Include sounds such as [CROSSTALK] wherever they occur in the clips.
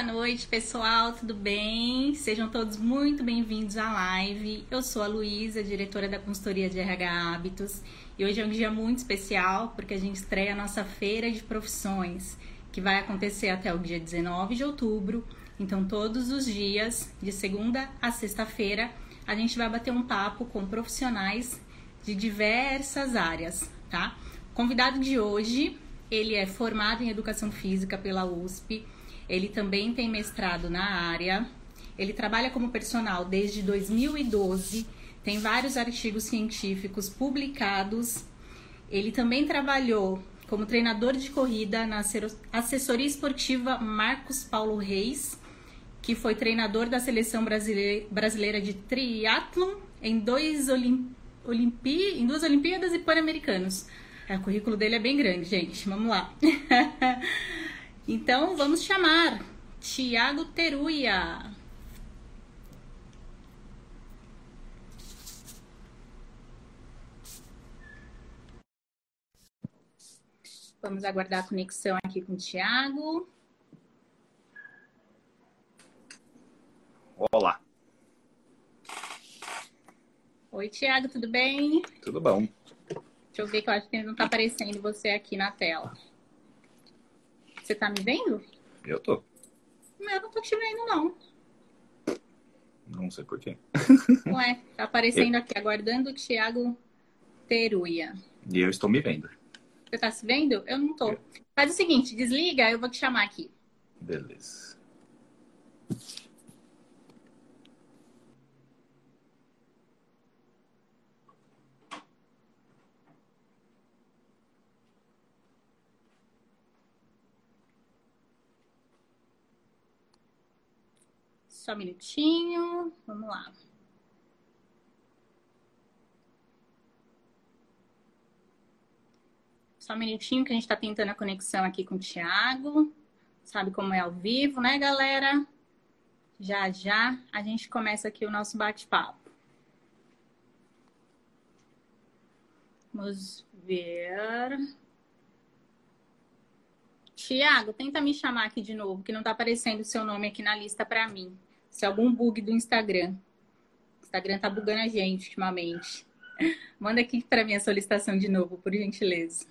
Boa noite, pessoal, tudo bem? Sejam todos muito bem-vindos à live. Eu sou a Luísa, diretora da consultoria de RH Hábitos, e hoje é um dia muito especial porque a gente estreia a nossa feira de profissões, que vai acontecer até o dia 19 de outubro. Então, todos os dias, de segunda a sexta-feira, a gente vai bater um papo com profissionais de diversas áreas, tá? O convidado de hoje, ele é formado em educação física pela USP ele também tem mestrado na área. Ele trabalha como personal desde 2012. Tem vários artigos científicos publicados. Ele também trabalhou como treinador de corrida na assessoria esportiva Marcos Paulo Reis, que foi treinador da seleção brasileira de triatlon em, em duas Olimpíadas e Pan-Americanos. É, o currículo dele é bem grande, gente. Vamos lá. [LAUGHS] Então vamos chamar Tiago Teruia. Vamos aguardar a conexão aqui com o Tiago. Olá. Oi, Tiago, tudo bem? Tudo bom. Deixa eu ver que eu acho que não está aparecendo você aqui na tela. Você tá me vendo? Eu tô. Eu não tô te vendo, não. Não sei porquê. Ué, tá aparecendo aqui, aguardando o Thiago Teruia. E eu estou me vendo. Você tá se vendo? Eu não tô. Faz o seguinte, desliga, eu vou te chamar aqui. Beleza. Só um minutinho. Vamos lá. Só um minutinho que a gente está tentando a conexão aqui com o Thiago. Sabe como é ao vivo, né, galera? Já já a gente começa aqui o nosso bate-papo. Vamos ver. Tiago, tenta me chamar aqui de novo, que não está aparecendo o seu nome aqui na lista para mim. Se é algum bug do Instagram. O Instagram tá bugando a gente ultimamente. [LAUGHS] Manda aqui para a solicitação de novo, por gentileza.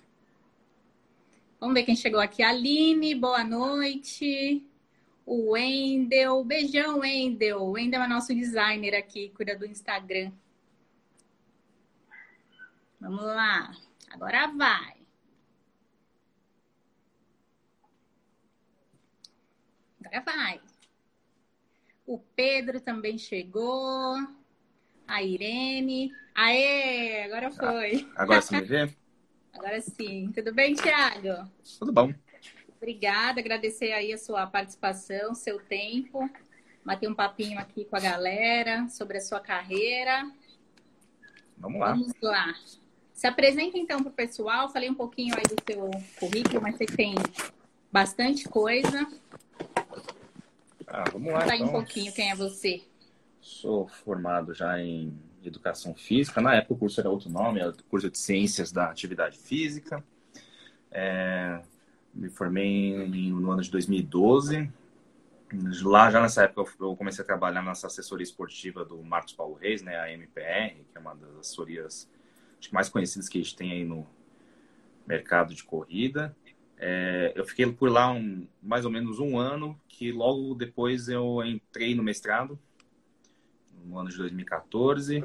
Vamos ver quem chegou aqui. Aline, boa noite. O Wendel. Beijão, Wendel. O Wendel é nosso designer aqui, cuida do Instagram. Vamos lá. Agora vai. Agora vai. O Pedro também chegou. A Irene. Aê, agora foi. Agora você me vê? [LAUGHS] agora sim. Tudo bem, Thiago? Tudo bom. Obrigada, agradecer aí a sua participação, seu tempo. Matei um papinho aqui com a galera sobre a sua carreira. Vamos lá. Vamos lá. Se apresenta então para o pessoal. Falei um pouquinho aí do seu currículo, mas você tem bastante coisa. Ah, vamos lá. Então. um pouquinho quem é você. Sou formado já em Educação Física. Na época o curso era outro nome, era o curso de Ciências da Atividade Física. É, me formei no ano de 2012. Lá, já nessa época, eu comecei a trabalhar nessa assessoria esportiva do Marcos Paulo Reis, né, a MPR, que é uma das assessorias mais conhecidas que a gente tem aí no mercado de corrida. É, eu fiquei por lá um, mais ou menos um ano, que logo depois eu entrei no mestrado, no ano de 2014.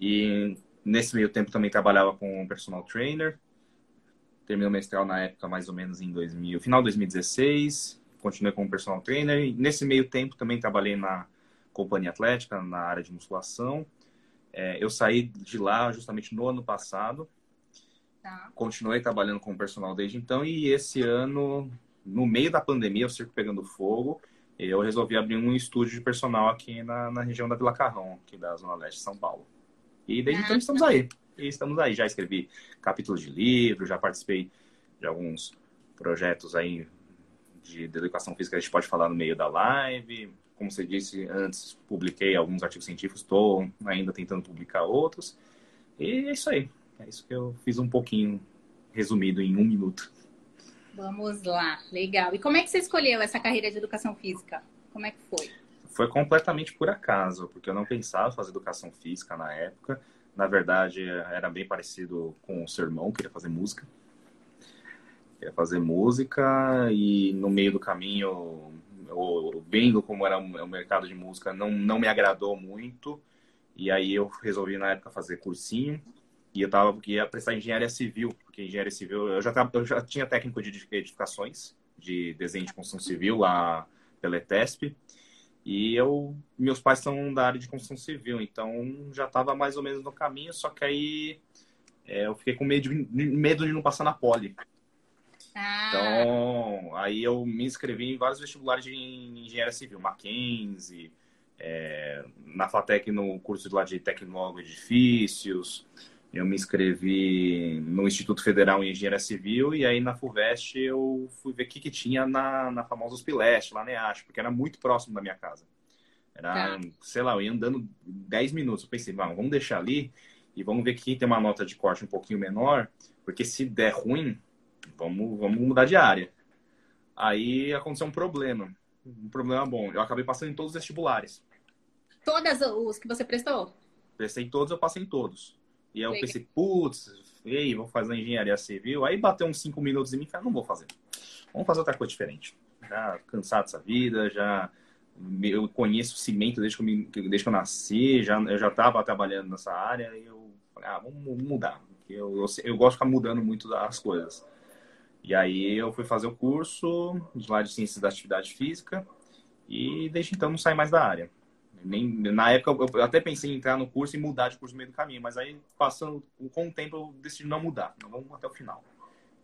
E nesse meio tempo também trabalhava com personal trainer. Terminei o mestrado na época mais ou menos em 2000, final de 2016. Continuei como personal trainer. E nesse meio tempo também trabalhei na companhia atlética, na área de musculação. É, eu saí de lá justamente no ano passado Tá. Continuei trabalhando com personal desde então e esse ano, no meio da pandemia, o circo pegando fogo, eu resolvi abrir um estúdio de personal aqui na, na região da Vila Carrão, aqui da Zona Leste de São Paulo. E desde ah, então estamos aí. E estamos aí. Já escrevi capítulos de livro, já participei de alguns projetos aí de, de educação física, a gente pode falar no meio da live. Como você disse antes, publiquei alguns artigos científicos, estou ainda tentando publicar outros. E é isso aí. É isso que eu fiz um pouquinho resumido em um minuto. Vamos lá, legal. E como é que você escolheu essa carreira de educação física? Como é que foi? Foi completamente por acaso, porque eu não pensava fazer educação física na época. Na verdade, era bem parecido com o seu irmão, queria fazer música. Queria fazer música e no meio do caminho, eu, vendo como era o mercado de música, não, não me agradou muito. E aí eu resolvi na época fazer cursinho e eu tava porque ia prestar engenharia civil, porque engenharia civil eu já tava, eu já tinha técnico de edificações, de desenho de construção civil lá pela ETESP. E eu, meus pais são da área de construção civil, então já estava mais ou menos no caminho, só que aí é, eu fiquei com medo de, medo de não passar na poli. Ah. Então, aí eu me inscrevi em vários vestibulares de engenharia civil, Mackenzie, é, na FATEC no curso de lá de tecnólogo de edifícios, eu me inscrevi no Instituto Federal em Engenharia Civil e aí na FUVEST eu fui ver o que, que tinha na, na famosa Uspileste, lá na EASH, porque era muito próximo da minha casa. Era, tá. sei lá, eu ia andando 10 minutos. Eu pensei, vamos deixar ali e vamos ver que tem uma nota de corte um pouquinho menor, porque se der ruim, vamos, vamos mudar de área. Aí aconteceu um problema, um problema bom. Eu acabei passando em todos os vestibulares. Todas os que você prestou? Prestei todos, eu passei em todos. E aí eu pensei, putz, ei, vou fazer engenharia civil. Aí bateu uns cinco minutos em mim e falei, não vou fazer. Vamos fazer outra coisa diferente. Já cansado dessa vida, já eu conheço cimento desde que eu, me, desde que eu nasci, já, eu já estava trabalhando nessa área e eu falei, ah, vamos mudar. Eu, eu, eu, gosto de ficar mudando muito as coisas. E aí eu fui fazer o curso de lá de Ciências da Atividade Física e desde então não saí mais da área. Nem, na época eu até pensei em entrar no curso e mudar de curso no meio do caminho, mas aí passando com o tempo eu decidi não mudar, não vamos até o final.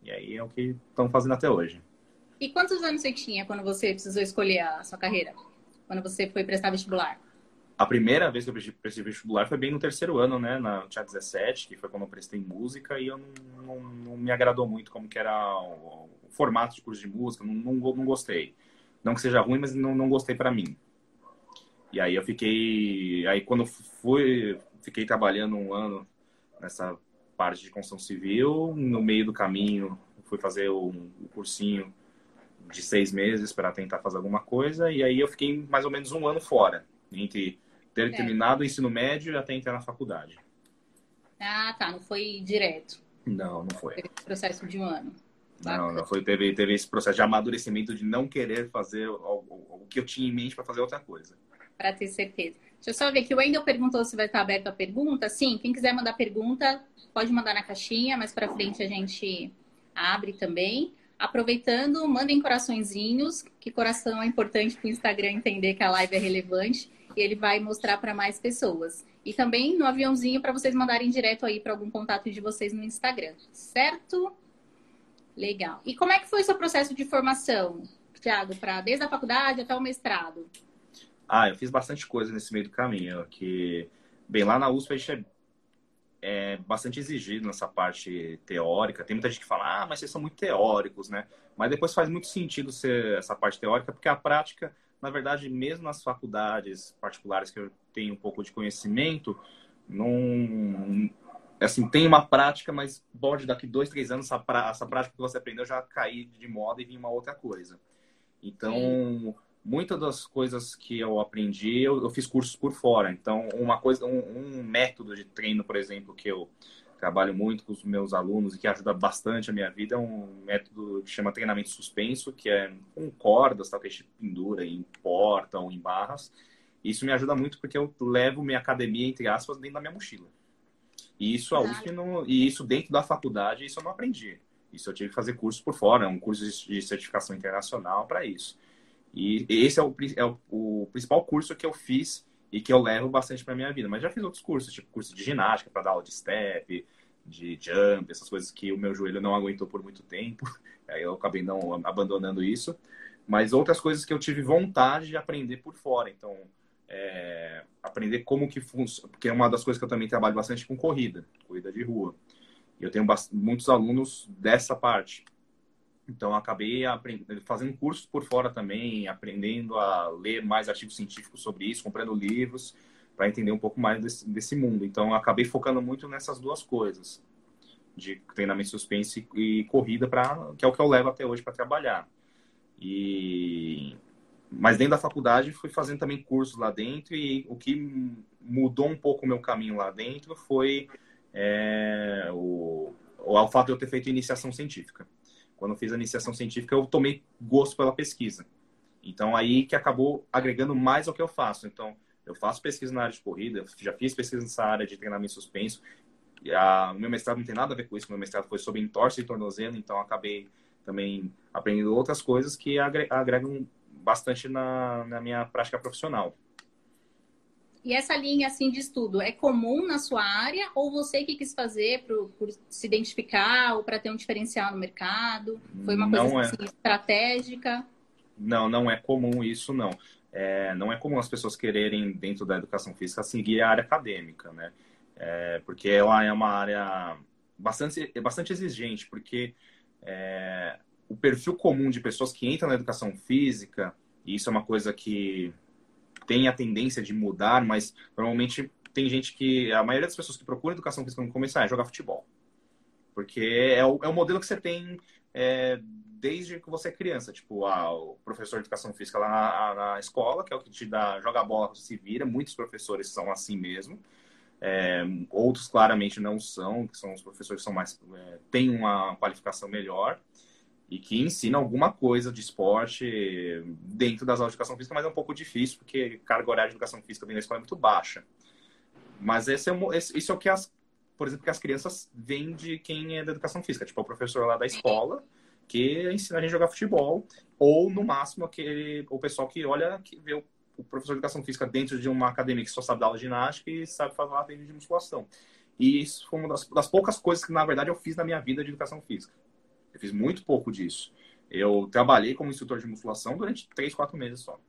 E aí é o que estão fazendo até hoje. E quantos anos você tinha quando você precisou escolher a sua carreira? Quando você foi prestar vestibular? A primeira vez que eu prestei vestibular foi bem no terceiro ano, né? Na, tinha 17, que foi quando eu prestei música, e eu não, não, não me agradou muito como que era o, o, formato de curso de música, não, não, não gostei. Não que seja ruim, mas não, não gostei para mim. E aí eu fiquei. Aí quando fui. Fiquei trabalhando um ano nessa parte de construção civil. No meio do caminho, fui fazer um, cursinho de seis meses para tentar fazer alguma coisa. E aí eu fiquei mais ou menos um ano fora, entre ter é. terminado o ensino médio até entrar na faculdade. Ah, tá. Não foi direto. Não, não foi. Teve processo de um ano. Não, não foi. Teve, teve esse processo de amadurecimento de não querer fazer o, o, o que eu tinha em mente para fazer outra coisa para ter certeza. Deixa eu só ver que o Wendel perguntou se vai estar aberto a pergunta. Sim, quem quiser mandar pergunta, pode mandar na caixinha, mas para frente a gente abre também. Aproveitando, mandem coraçõezinhos, que coração é importante para o Instagram entender que a live é relevante e ele vai mostrar para mais pessoas. E também no aviãozinho para vocês mandarem direto aí para algum contato de vocês no Instagram, certo? Legal. E como é que foi o seu processo de formação, Tiago, para desde a faculdade até o mestrado? Ah, eu fiz bastante coisa nesse meio do caminho, que, bem, lá na USP a gente é, é bastante exigido nessa parte teórica. Tem muita gente que fala, ah, mas vocês são muito teóricos, né? Mas depois faz muito sentido ser essa parte teórica, porque a prática, na verdade, mesmo nas faculdades particulares que eu tenho um pouco de conhecimento, não assim, tem uma prática, mas pode daqui dois, três anos essa, prática que você aprendeu já cair de moda e vir uma outra coisa. Então, Sim muitas das coisas que eu aprendi, eu, eu fiz cursos por fora. Então, uma coisa, um, um, método de treino, por exemplo, que eu trabalho muito com os meus alunos e que ajuda bastante a minha vida é um método que chama treinamento suspenso, que é com cordas, a gente pendura em porta ou em barras. Isso me ajuda muito porque eu levo minha academia, entre aspas, dentro da minha mochila. E isso a USP não, e isso dentro da faculdade, isso eu não aprendi. Isso eu tive que fazer curso por fora, um curso de certificação internacional para isso. E esse é o, é o, o principal curso que eu fiz e que eu levo bastante para minha vida. Mas já fiz outros cursos, tipo curso de ginástica para dar aula de step, de jump, essas coisas que o meu joelho não aguentou por muito tempo. [LAUGHS] Aí eu acabei não abandonando isso. Mas outras coisas que eu tive vontade de aprender por fora. Então, é, aprender como que funciona. Porque é uma das coisas que eu também trabalho bastante com corrida, corrida de rua. E eu tenho muitos alunos dessa parte. Então, acabei fazendo cursos por fora também, aprendendo a ler mais artigos científicos sobre isso, comprando livros para entender um pouco mais desse, desse mundo. Então, acabei focando muito nessas duas coisas. de treinamento suspense e corrida, pra, que é o que eu levo até hoje para trabalhar. E mas dentro da faculdade fui fazendo também cursos lá dentro e o que mudou um pouco o meu caminho lá dentro foi é, o, o, fato de eu ter feito iniciação científica. Quando eu fiz a iniciação científica, eu tomei gosto pela pesquisa. Então, aí que acabou agregando mais ao que eu faço. Então, eu faço pesquisa na área de corrida, já fiz pesquisa nessa área de treinamento suspenso. O meu mestrado não tem nada a ver com isso, meu mestrado foi sobre entorse e tornozelo, então acabei também aprendendo outras coisas que agregam bastante na, na minha prática profissional. E essa linha assim de estudo é comum na sua área ou você que quis fazer por, por se identificar ou para ter um diferencial no mercado? Foi uma coisa não é. assim, é... estratégica? Não, não é comum isso não. É, não é comum as pessoas quererem dentro da educação física seguir a área acadêmica, né? É, porque ela é uma área bastante, bastante exigente, porque é, o perfil comum de pessoas que entram na educação física, e isso é uma coisa que tem a tendência de mudar, mas normalmente tem gente que. A maioria das pessoas que procuram educação física no começo é jogar futebol. Porque é o, é o modelo que você tem é, desde que você é criança. Tipo, ah, o professor de educação física lá na, na, escola, que é o que te dá, joga bola, se vira. Muitos professores são assim mesmo. É, outros claramente não são, que são os professores que são mais. É, têm uma qualificação melhor e que ensina alguma coisa de esporte dentro das aulas de educação física, mas é um pouco difícil, porque carga horária de educação física dentro da escola é muito baixa. Mas esse é, esse é o que as, por exemplo, que as crianças veem de quem é da educação física, tipo o professor lá da escola, que ensina a gente a jogar futebol, ou no máximo aquele, o pessoal que olha, que vê o, o professor de educação física dentro de uma academia que só sabe dar aula de ginástica e sabe falar dentro de musculação. E isso foi uma das, das poucas coisas que, na verdade, eu fiz na minha vida de educação física. Eu fiz muito pouco disso. Eu trabalhei como instrutor de musculação durante três, quatro meses só.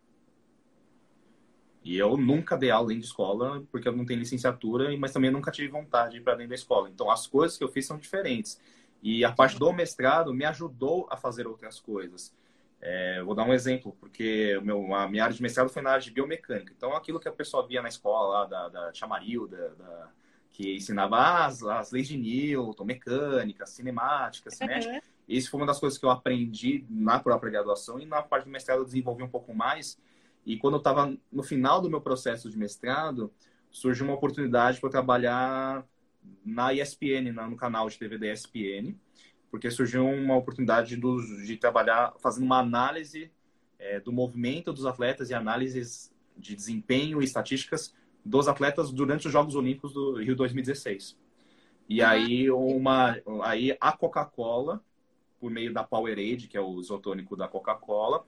E eu nunca dei aula dentro de escola, porque eu não tenho licenciatura, mas também nunca tive vontade para dentro da escola. Então, as coisas que eu fiz são diferentes. E a parte do mestrado me ajudou a fazer outras coisas. É, vou dar um exemplo, porque meu, a minha área de mestrado foi na área de biomecânica. Então, aquilo que a pessoa via na escola lá, da, da Chamarilda, da, que ensinava as, as leis de Newton, mecânica, cinemática, cinética. Isso foi uma das coisas que eu aprendi na própria graduação e na parte do mestrado eu desenvolvi um pouco mais. E quando eu estava no final do meu processo de mestrado, surgiu uma oportunidade para trabalhar na ESPN, no canal de TV da ESPN, porque surgiu uma oportunidade do, de trabalhar fazendo uma análise é, do movimento dos atletas e análises de desempenho e estatísticas dos atletas durante os Jogos Olímpicos do Rio 2016. E uhum. aí uma aí a Coca-Cola por meio da Powerade, que é o isotônico da Coca-Cola.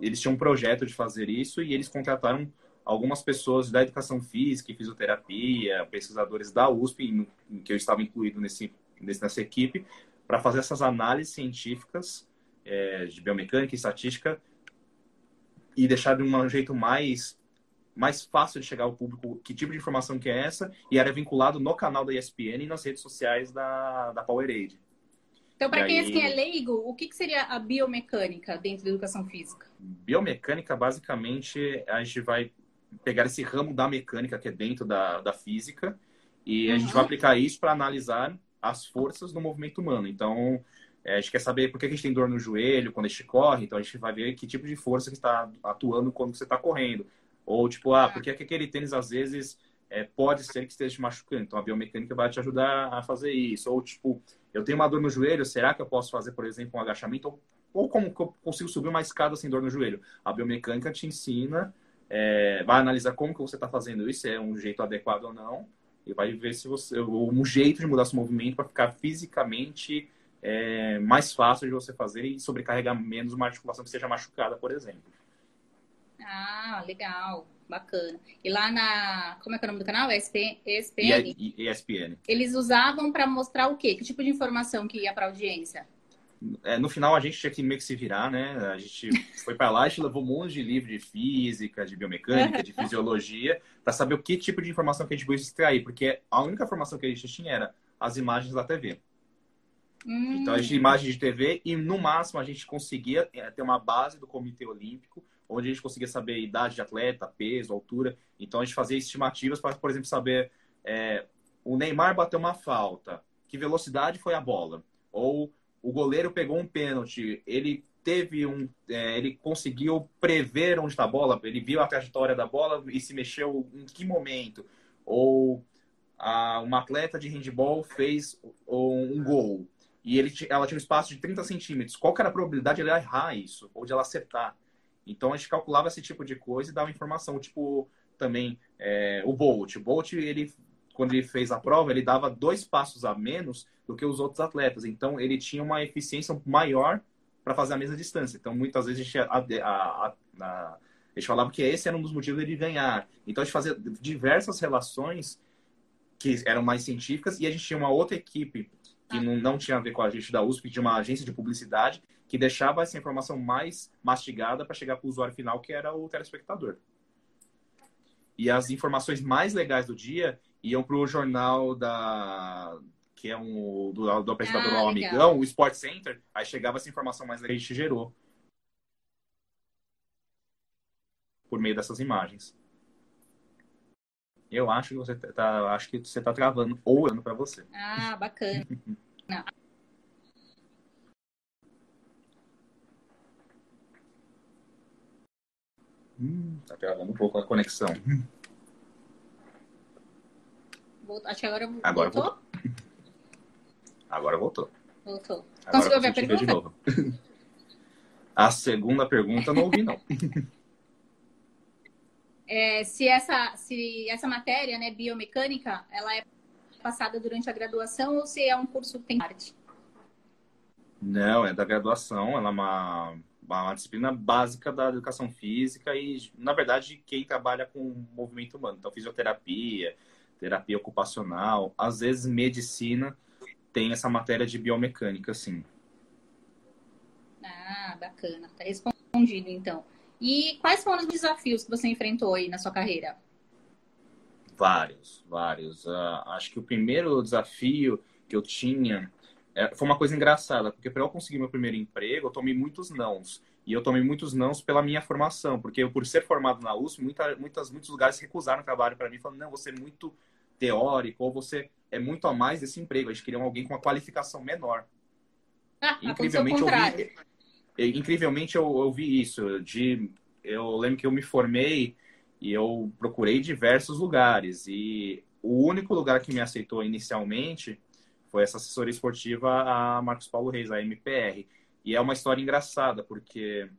Eles tinham um projeto de fazer isso e eles contrataram algumas pessoas da educação física e fisioterapia, pesquisadores da USP, que eu estava incluído nesse, nessa equipe, para fazer essas análises científicas é, de biomecânica e estatística e deixar de um jeito mais mais fácil de chegar ao público que tipo de informação que é essa e era vinculado no canal da ESPN e nas redes sociais da, da Powerade. Então, para quem, aí... é leigo, o que, que seria a biomecânica dentro da educação física? Biomecânica, basicamente, a gente vai pegar esse ramo da mecânica que é dentro da, da física e uhum. a gente vai uhum. aplicar isso para analisar as forças do movimento humano. Então, é, a gente quer saber por que a gente tem dor no joelho quando a gente corre, então a gente vai ver que tipo de força que está atuando quando você está correndo. Ou, tipo, ah, por que aquele tênis às vezes é, pode ser que esteja te machucando. Então, a biomecânica vai te ajudar a fazer isso. Ou, tipo, eu tenho uma dor no joelho, será que eu posso fazer, por exemplo, um agachamento? Ou, ou como que eu consigo subir uma escada sem dor no joelho? A biomecânica te ensina, é, vai analisar como que você está fazendo isso, se é um jeito adequado ou não, e vai ver se você um jeito de mudar seu movimento para ficar fisicamente é, mais fácil de você fazer e sobrecarregar menos uma articulação que seja machucada, por exemplo. Ah, legal. Bacana. E lá na. Como é que é o nome do canal? ESPN? ESPN. ESPN. Eles usavam para mostrar o quê? Que tipo de informação que ia para audiência? É, no final a gente tinha que meio que se virar, né? A gente [LAUGHS] foi para lá, gente levou um monte de livro de física, de biomecânica, [LAUGHS] de fisiologia, para saber o que tipo de informação que a gente podia extrair, porque a única informação que a gente tinha era as imagens da TV. Hum. Então a gente tinha imagens de TV e no máximo a gente conseguia é, ter uma base do Comitê Olímpico onde a gente conseguia saber idade de atleta, peso, altura. Então a gente fazia estimativas para, por exemplo, saber é, o Neymar bateu uma falta. que velocidade foi a bola. Ou o goleiro pegou um pênalti, ele teve um. É, ele conseguiu prever onde está a bola, ele viu a trajetória da bola e se mexeu em que momento. Ou a, uma atleta de handball fez um gol e ele, ela tinha um espaço de 30 centímetros. Qual era a probabilidade de ela errar isso? Ou de ela acertar? Então a gente calculava esse tipo de coisa e dava informação. Tipo, também é, o Bolt. O Bolt, ele, quando ele fez a prova, ele dava dois passos a menos do que os outros atletas. Então ele tinha uma eficiência maior para fazer a mesma distância. Então muitas vezes a gente, a, a, a, que esse era um dos motivos dele ganhar. Então a gente fazia diversas relações que eram mais científicas e a gente tinha uma outra equipe que não, não tinha a ver com a gente da USP, de uma agência de publicidade que deixava essa informação mais mastigada para chegar para o usuário final, que era o telespectador. E as informações mais legais do dia iam para o jornal da que é um do, do apresentador ah, amigão, o Sport Center, aí chegava essa informação mais legal que a gente gerou por meio dessas imagens. Eu acho que você tá, acho que você tá travando ou olhando para você. Ah, bacana. [LAUGHS] hum, tá travando um pouco a conexão. Acho que agora, agora voltou. voltou. Agora voltou. Voltou. Conseguiu ver a pergunta? De novo. A segunda pergunta não ouvi, não. [LAUGHS] É, se, essa, se essa matéria, né, biomecânica, ela é passada durante a graduação ou se é um curso que tem parte? Não, é da graduação, ela é uma, uma disciplina básica da educação física e, na verdade, quem trabalha com movimento humano. Então, fisioterapia, terapia ocupacional, às vezes medicina tem essa matéria de biomecânica, sim. Ah, bacana. Tá respondido, então. E quais foram os desafios que você enfrentou aí na sua carreira? Vários, vários. Uh, acho que o primeiro desafio que eu tinha foi uma coisa engraçada, porque para eu conseguir meu primeiro emprego, eu tomei muitos nãos. E eu tomei muitos nãos pela minha formação, porque eu, por ser formado na USP, muita, muitas, muitos lugares recusaram trabalho para mim, falando: não, você é muito teórico, ou você é muito a mais desse emprego. A gente queria alguém com uma qualificação menor. [LAUGHS] Ah, incrivelmente, eu vi, incrivelmente eu, eu vi isso. De, eu lembro que eu me formei e eu procurei diversos lugares. E o único lugar que me aceitou inicialmente foi essa assessoria esportiva, a Marcos Paulo Reis, a MPR. E é uma história engraçada, porque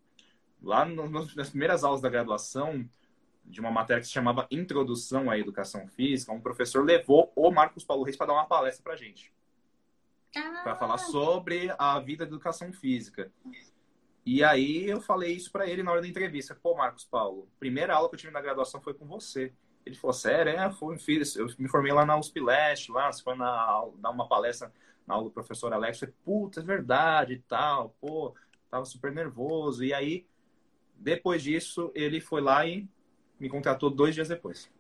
lá no, nas primeiras aulas da graduação, de uma matéria que se chamava Introdução à Educação Física, um professor levou o Marcos Paulo Reis para dar uma palestra para gente. Ah. Para falar sobre a vida da educação física. E aí eu falei isso para ele na hora da entrevista. Pô, Marcos Paulo, primeira aula que eu tive na graduação foi com você. Ele falou, sério? É, foi, fiz, eu me formei lá na USP Leste, lá, você foi na, dar uma palestra na aula do professor Alex. Eu falei, puta, é verdade e tal. Pô, tava super nervoso. E aí, depois disso, ele foi lá e me contratou dois dias depois.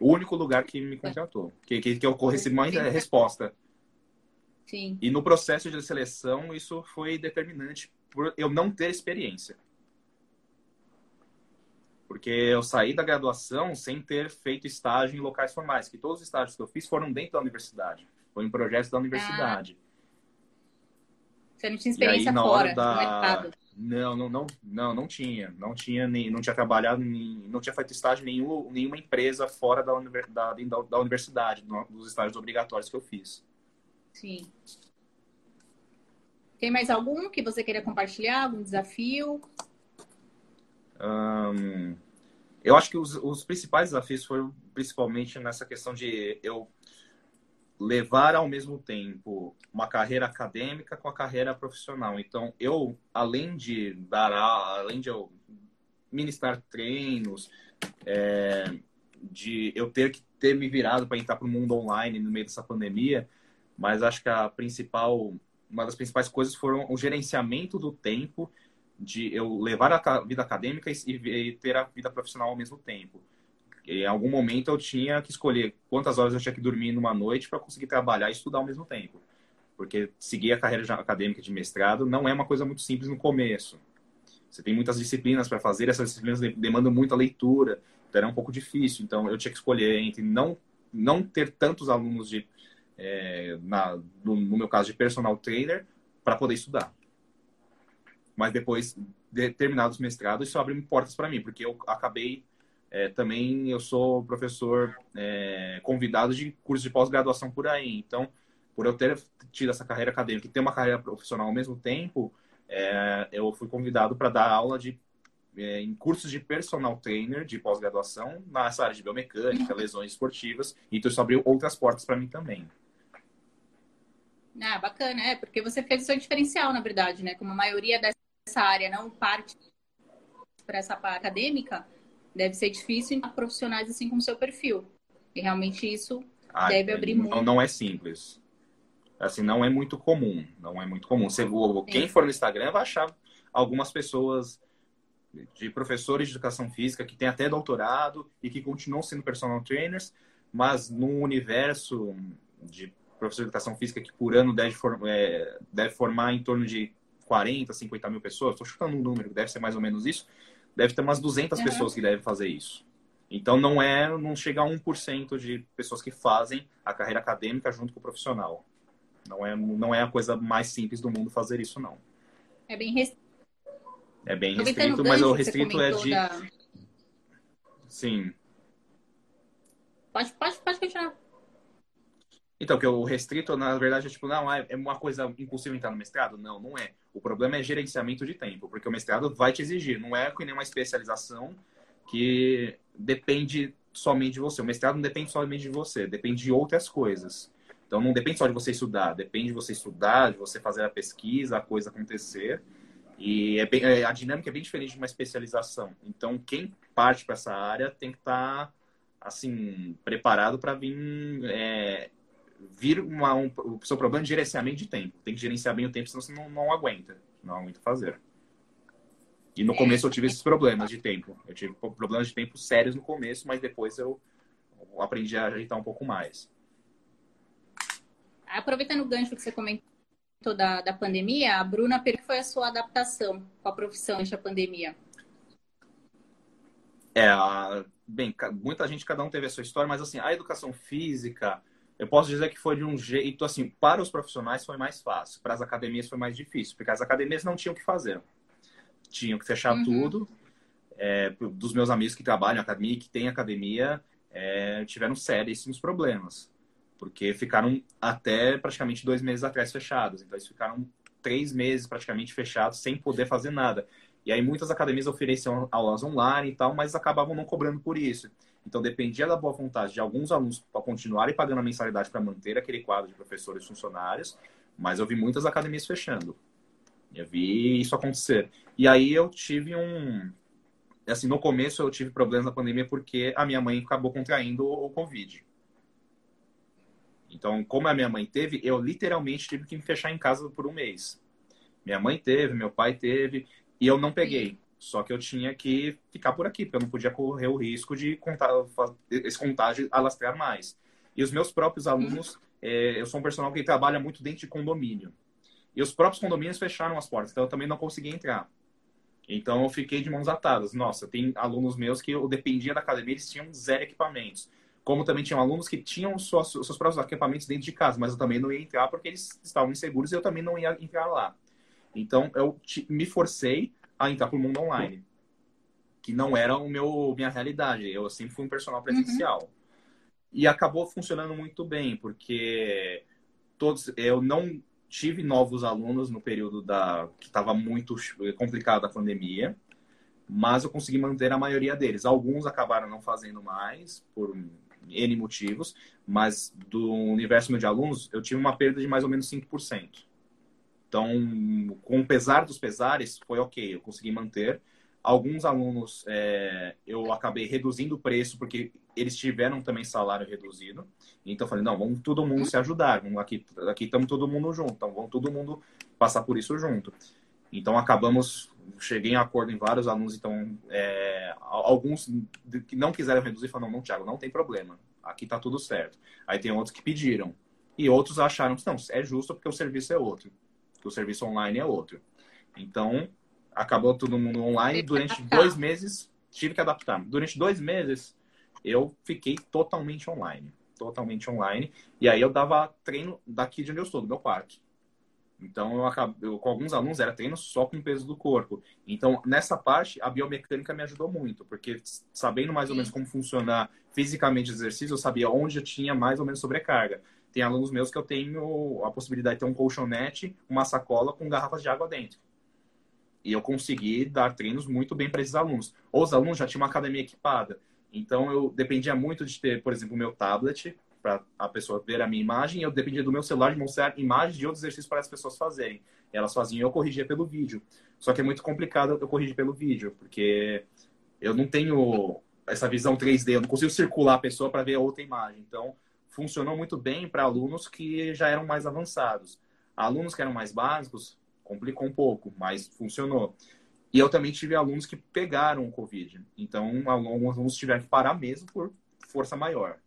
O único lugar que me contratou. Que, que, que eu recebi mais é, resposta. Sim. E no processo de seleção, isso foi determinante por eu não ter experiência. Porque eu saí da graduação sem ter feito estágio em locais formais, que todos os estágios que eu fiz foram dentro da universidade. Foi em projetos da universidade. Ah. Você não tinha experiência aí, fora da... do mercado. Não, não, não, não, não tinha. Não tinha, nem, não tinha trabalhado, nem, não tinha feito estágio em nenhum, nenhuma empresa fora da, da, da, da universidade, dos estágios obrigatórios que eu fiz. Sim. Tem mais algum que você queira compartilhar? Algum desafio? Eu acho que os, os principais desafios foram principalmente nessa questão de eu levar ao mesmo tempo uma carreira acadêmica com a carreira profissional. Então, eu, além de dar aula, além de eu ministrar treinos, é, de eu ter que ter me virado para entrar para o mundo online no meio dessa pandemia, mas acho que a principal, uma das principais coisas foram o gerenciamento do tempo de eu levar a vida acadêmica e ter a vida profissional ao mesmo tempo em algum momento eu tinha que escolher quantas horas eu tinha que dormir numa noite para conseguir trabalhar e estudar ao mesmo tempo. Porque seguir a carreira acadêmica de mestrado não é uma coisa muito simples no começo. Você tem muitas disciplinas para fazer, essas disciplinas demandam muita leitura, então era um pouco difícil. Então eu tinha que escolher entre não, não ter tantos alunos de é, na, no, no, meu caso de personal trainer, para poder estudar. Mas depois de terminados mestrados, isso abriu portas para mim, porque eu acabei é, também eu sou professor é, convidado de cursos de pós-graduação por aí. Então, por eu ter tido essa carreira acadêmica e ter uma carreira profissional ao mesmo tempo, é, eu fui convidado para dar aula de, é, em cursos de personal trainer de pós-graduação nessa área de biomecânica, lesões esportivas. Então, isso abriu outras portas para mim também. Ah, bacana, é, porque você fez o seu diferencial, na verdade, né? Como a maioria dessa área não parte para essa parte acadêmica, deve ser difícil para profissionais assim como o seu perfil. E realmente isso ah, deve abrir não, muito. Não é simples. Assim, não é muito comum. Não é muito comum. Você, quem for no Instagram vai achar algumas pessoas de professores de educação física que têm até doutorado e que continuam sendo personal trainers, mas no universo de professor de educação física que por ano deve, é, deve formar em torno de 40, 50 mil pessoas, estou chutando um número, deve ser mais ou menos isso, deve ter umas 200 uhum. pessoas que devem fazer isso. Então não é, não chega a 1% de pessoas que fazem a carreira acadêmica junto com o profissional. Não é, não é a coisa mais simples do mundo fazer isso, não. É bem restrito. É bem restrito, mas o restrito é de. Da... Sim. Pode, pode, pode continuar. Então, que o restrito, na verdade, é tipo, não, é, é uma coisa impossível entrar no mestrado? Não, não é. O problema é gerenciamento de tempo, porque o mestrado vai te exigir, não é que nem uma especialização que depende somente de você. O mestrado não depende somente de você, depende de outras coisas. Então, não depende só de você estudar, depende de você estudar, de você fazer a pesquisa, a coisa acontecer. E é bem, é, a dinâmica é bem diferente de uma especialização. Então, quem parte para essa área tem que estar, tá, assim, preparado para vir é, vir uma, um, o seu problema de gerenciamento de tempo. Tem que gerenciar bem o tempo, senão você não, não aguenta. Não aguenta fazer. E no começo eu tive esses problemas de tempo. Eu tive problemas de tempo sérios no começo, mas depois eu aprendi a ajeitar um pouco mais. Aproveitando o gancho que você comentou da, da pandemia, a Bruna, que foi a sua adaptação com a profissão durante a pandemia? É, bem, muita gente, cada um teve a sua história, mas assim, a educação física, eu posso dizer que foi de um jeito, assim, para os profissionais foi mais fácil, para as academias foi mais difícil, porque as academias não tinham o que fazer. Tinham que fechar uhum. tudo. É, dos meus amigos que trabalham em academia e que têm academia, é, tiveram seríssimos problemas, porque ficaram até praticamente dois meses atrás fechados. Então, eles ficaram três meses praticamente fechados, sem poder fazer nada. E aí, muitas academias ofereciam aulas online e tal, mas acabavam não cobrando por isso. Então, dependia da boa vontade de alguns alunos para continuarem pagando a mensalidade para manter aquele quadro de professores funcionários, mas eu vi muitas academias fechando. Eu vi isso acontecer. E aí eu tive um. Assim, no começo eu tive problemas na pandemia porque a minha mãe acabou contraindo o Covid. Então, como a minha mãe teve, eu literalmente tive que me fechar em casa por um mês. Minha mãe teve, meu pai teve, e eu não peguei. Só que eu tinha que ficar por aqui, porque eu não podia correr o risco de contar, esse contágio alastrar mais. E os meus próprios alunos, é, eu sou um personal que trabalha muito dentro de condomínio. E os próprios condomínios fecharam as portas, então eu também não consegui entrar. Então eu fiquei de mãos atadas. Nossa, tem alunos meus que eu dependia da academia, eles tinham zero equipamentos. Como também tinham alunos que tinham suas, seus próprios equipamentos dentro de casa, mas eu também não ia entrar porque eles estavam inseguros e eu também não ia entrar lá. Então eu me forcei a entrar para o mundo online, que não era o meu minha realidade. Eu sempre fui um personal presencial. Uhum. E acabou funcionando muito bem, porque todos eu não tive novos alunos no período da que estava muito complicado a pandemia, mas eu consegui manter a maioria deles. Alguns acabaram não fazendo mais por N motivos, mas do universo meu de alunos, eu tive uma perda de mais ou menos 5%. Então, com o pesar dos pesares, foi ok, eu consegui manter. Alguns alunos é, eu acabei reduzindo o preço porque eles tiveram também salário reduzido. Então, eu falei, não, vamos todo mundo se ajudar. Vamos, aqui estamos todo mundo junto, então vamos todo mundo passar por isso junto. Então, acabamos, cheguei em acordo em vários alunos. Então, é, alguns que não quiseram reduzir falaram, não, Thiago, não tem problema. Aqui está tudo certo. Aí tem outros que pediram. E outros acharam que não, é justo porque o serviço é outro que o serviço online é outro. Então, acabou todo mundo online. Durante dois meses, tive que adaptar. Durante dois meses, eu fiquei totalmente online. totalmente online. E aí eu dava treino daqui de onde eu estou, do meu quarto. Então, eu, acabei, eu, com alguns alunos era treino só com o peso do corpo. Então, nessa parte, a biomecânica me ajudou muito, porque sabendo mais ou menos como funcionar fisicamente o exercício, eu sabia onde eu tinha mais ou menos sobrecarga. Tem alunos meus que eu tenho a possibilidade de ter um colchonete, uma sacola com garrafas de água dentro. E eu consegui dar treinos muito bem para esses alunos. Os alunos já tinham uma academia equipada. Então, eu dependia muito de ter, por exemplo, o meu tablet, para a pessoa ver a minha imagem, eu dependia do meu celular de mostrar imagens de outros exercícios para as pessoas fazerem. Elas faziam eu corrigia pelo vídeo. Só que é muito complicado eu corrigir pelo vídeo, porque eu não tenho essa visão 3D, eu não consigo circular a pessoa para ver a outra imagem. Então, funcionou muito bem para alunos que já eram mais avançados. Alunos que eram mais básicos, complicou um pouco, mas funcionou. E eu também tive alunos que pegaram o Covid. Então, alguns alunos tiveram que parar mesmo por força maior.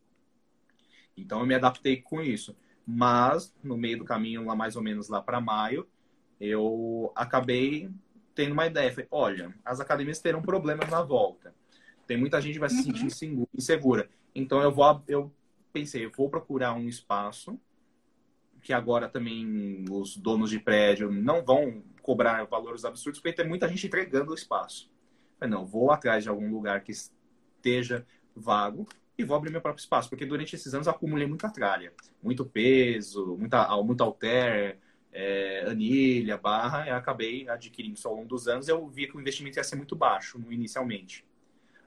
Então eu me adaptei com isso. Mas no meio do caminho, lá mais ou menos lá para maio, eu acabei tendo uma ideia. Falei, olha, as academias terão problemas na volta. Tem muita gente que vai se sentir uhum. insegura. Então eu vou, eu pensei, eu vou procurar um espaço que agora também os donos de prédio não vão cobrar valores absurdos, porque tem muita gente entregando o espaço. Não, vou atrás de algum lugar que esteja vago e vou abrir meu próprio espaço, porque durante esses anos acumulei muita tralha, muito peso, muita, muito alter, é, anilha, barra, e acabei adquirindo isso ao longo dos anos. Eu vi que o investimento ia ser muito baixo inicialmente.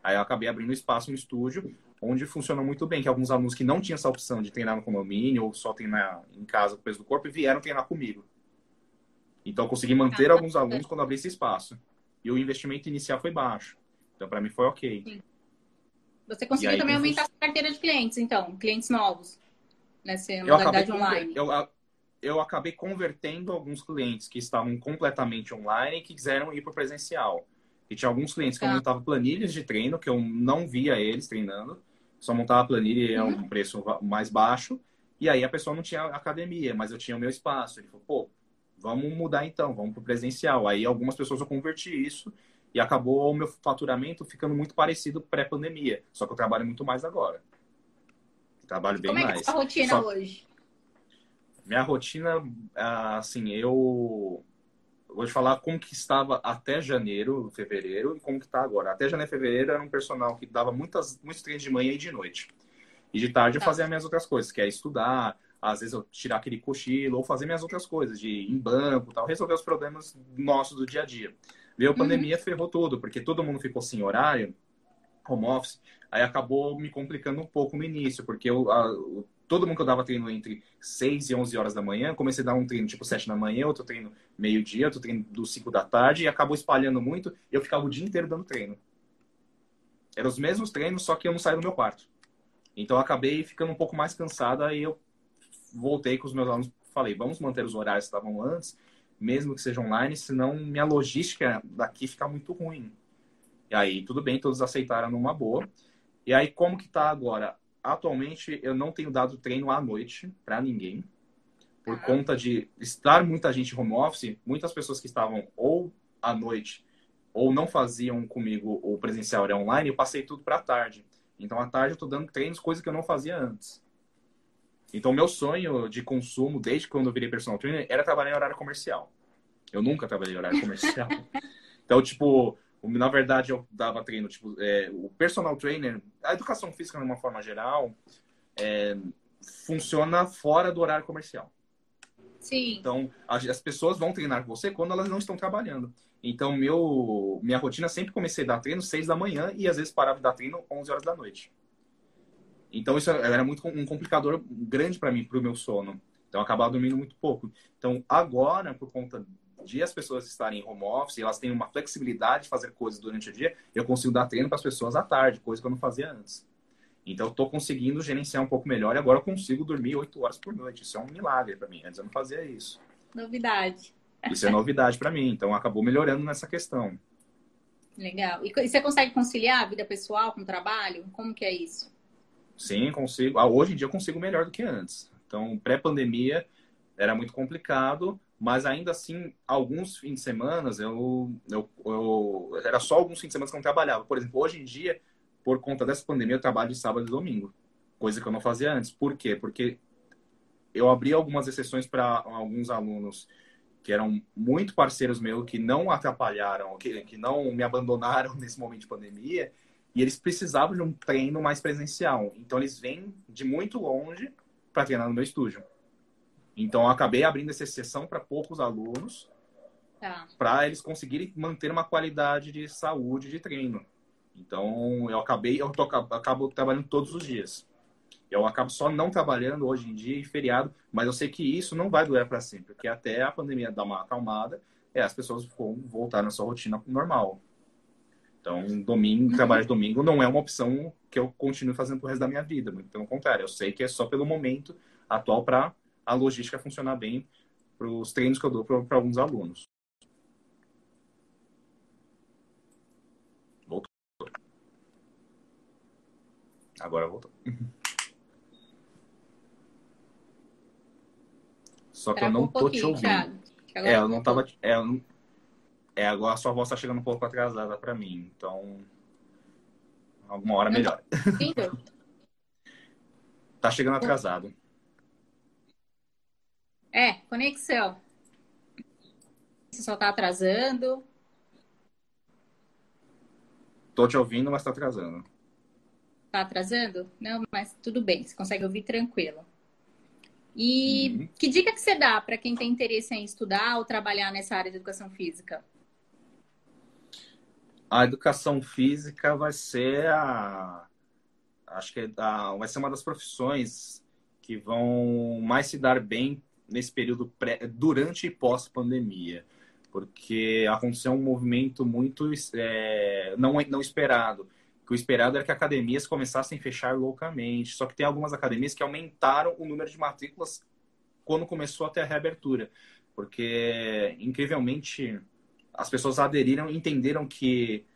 Aí eu acabei abrindo espaço no estúdio, onde funcionou muito bem, que alguns alunos que não tinham essa opção de treinar no condomínio ou só treinar em casa com o peso do corpo, vieram treinar comigo. Então eu consegui manter ah, alguns alunos quando abri esse espaço. E o investimento inicial foi baixo. Então para mim foi ok. Sim. Você conseguiu aí, também aumentar a sua carteira de clientes, então, clientes novos, nessa modalidade online. Eu, eu acabei convertendo alguns clientes que estavam completamente online e que quiseram ir para o presencial. E tinha alguns clientes que tá. eu montava planilhas de treino, que eu não via eles treinando, só montava planilha e é um preço mais baixo. E aí a pessoa não tinha academia, mas eu tinha o meu espaço. Ele falou, pô, vamos mudar então, vamos para o presencial. Aí algumas pessoas eu converti isso e acabou o meu faturamento ficando muito parecido pré-pandemia. Só que eu trabalho muito mais agora. trabalho bem mais. Como é que é a rotina Só... hoje? Minha rotina, assim, eu vou te falar como que estava até janeiro, fevereiro, e como que está agora. Até janeiro, fevereiro era um personal que dava muitas, muitos treinos de manhã e de noite. E de tarde eu tá. fazia minhas outras coisas, que é estudar, às vezes eu tirar aquele cochilo, ou fazer minhas outras coisas, de ir em banco tal, resolver os problemas nossos do dia a dia. Veio a uhum. pandemia, uhum. ferrou tudo, porque todo mundo ficou sem horário, home office, aí acabou me complicando um pouco no início, porque eu, a, todo mundo que eu dava treino entre 6 e 11 horas da manhã, comecei a dar um treino tipo 7 da manhã, outro treino meio-dia, outro treino do 5 da tarde, e acabou espalhando muito, e eu ficava o dia inteiro dando treino. Eram os mesmos treinos, só que eu não saía do meu quarto. Então eu acabei ficando um pouco mais cansada, aí eu voltei com os meus alunos, falei, vamos manter os horários que estavam antes, mesmo que seja online, senão minha logística daqui fica muito ruim. E aí, tudo bem, todos aceitaram numa boa. E aí, como que tá agora? Atualmente, eu não tenho dado treino à noite para ninguém. Por conta de estar muita gente home office, muitas pessoas que estavam ou à noite ou não faziam comigo o presencial era online, eu passei tudo para tarde. Então, à tarde eu estou dando treinos, coisa que eu não fazia antes. Então, meu sonho de consumo, desde quando eu virei personal trainer, era trabalhar em horário comercial. Eu nunca trabalhei em horário comercial. [LAUGHS] então, tipo, na verdade, eu dava treino, tipo, é, o personal trainer, a educação física, de uma forma geral, é, funciona fora do horário comercial. Sim. Então, as pessoas vão treinar com você quando elas não estão trabalhando. Então, meu, minha rotina sempre comecei a dar treino 6 da manhã e às vezes parava de dar treino 11 horas da noite. Então isso era muito um complicador grande para mim, para o meu sono. Então eu acabava dormindo muito pouco. Então agora, por conta de as pessoas estarem em home office, elas têm uma flexibilidade de fazer coisas durante o dia, eu consigo dar treino para as pessoas à tarde, coisa que eu não fazia antes. Então estou conseguindo gerenciar um pouco melhor e agora eu consigo dormir 8 horas por noite. Isso é um milagre para mim. Antes eu não fazia isso. Novidade. Isso é novidade para mim. Então acabou melhorando nessa questão. Legal. E você consegue conciliar a vida pessoal com o trabalho? Como que é isso? Sim, consigo. Ah, hoje em dia eu consigo melhor do que antes. Então, pré-pandemia era muito complicado, mas ainda assim, alguns fins de semana, eu, eu, eu, era só alguns fins de semana que eu não trabalhava. Por exemplo, hoje em dia, por conta dessa pandemia, eu trabalho de sábado e domingo. coisa que eu não fazia antes. Por quê? Porque eu abri algumas exceções para alguns alunos que eram muito parceiros meus, que não atrapalharam, que, que não me abandonaram [LAUGHS] nesse momento de pandemia, e eles precisavam de um treino mais presencial. Então, eles vêm de muito longe para treinar no meu estúdio. Então, eu acabei abrindo essa exceção para poucos alunos, tá. para eles conseguirem manter uma qualidade de saúde de treino. Então, eu acabei, eu tô, acabo trabalhando todos os dias. Eu acabo só não trabalhando hoje em dia em feriado, mas eu sei que isso não vai durar para sempre, porque até a pandemia dar uma acalmada, é, as pessoas vão voltar na sua rotina normal. Então, domingo, [LAUGHS] trabalho de domingo não é uma opção que eu continue fazendo pro resto da minha vida. Muito pelo contrário, eu sei que é só pelo momento atual para a logística funcionar bem para os treinos que eu dou para alguns alunos. Voltou. Agora voltou. Só que eu não um tô te ouvindo. É, eu não tava. É, eu não... é, agora a sua voz tá chegando um pouco atrasada para mim. Então. Alguma hora melhor. [LAUGHS] tá chegando atrasado. É, conexão. Você só tá atrasando. Tô te ouvindo, mas tá atrasando. Tá atrasando? Não, mas tudo bem, você consegue ouvir tranquilo. E uhum. que dica que você dá para quem tem interesse em estudar ou trabalhar nessa área de educação física? A educação física vai ser a acho que é a, vai ser uma das profissões que vão mais se dar bem nesse período pré, durante e pós pandemia, porque aconteceu um movimento muito é, não não esperado que o esperado era que academias começassem a fechar loucamente. Só que tem algumas academias que aumentaram o número de matrículas quando começou a ter a reabertura. Porque, incrivelmente, as pessoas aderiram e entenderam que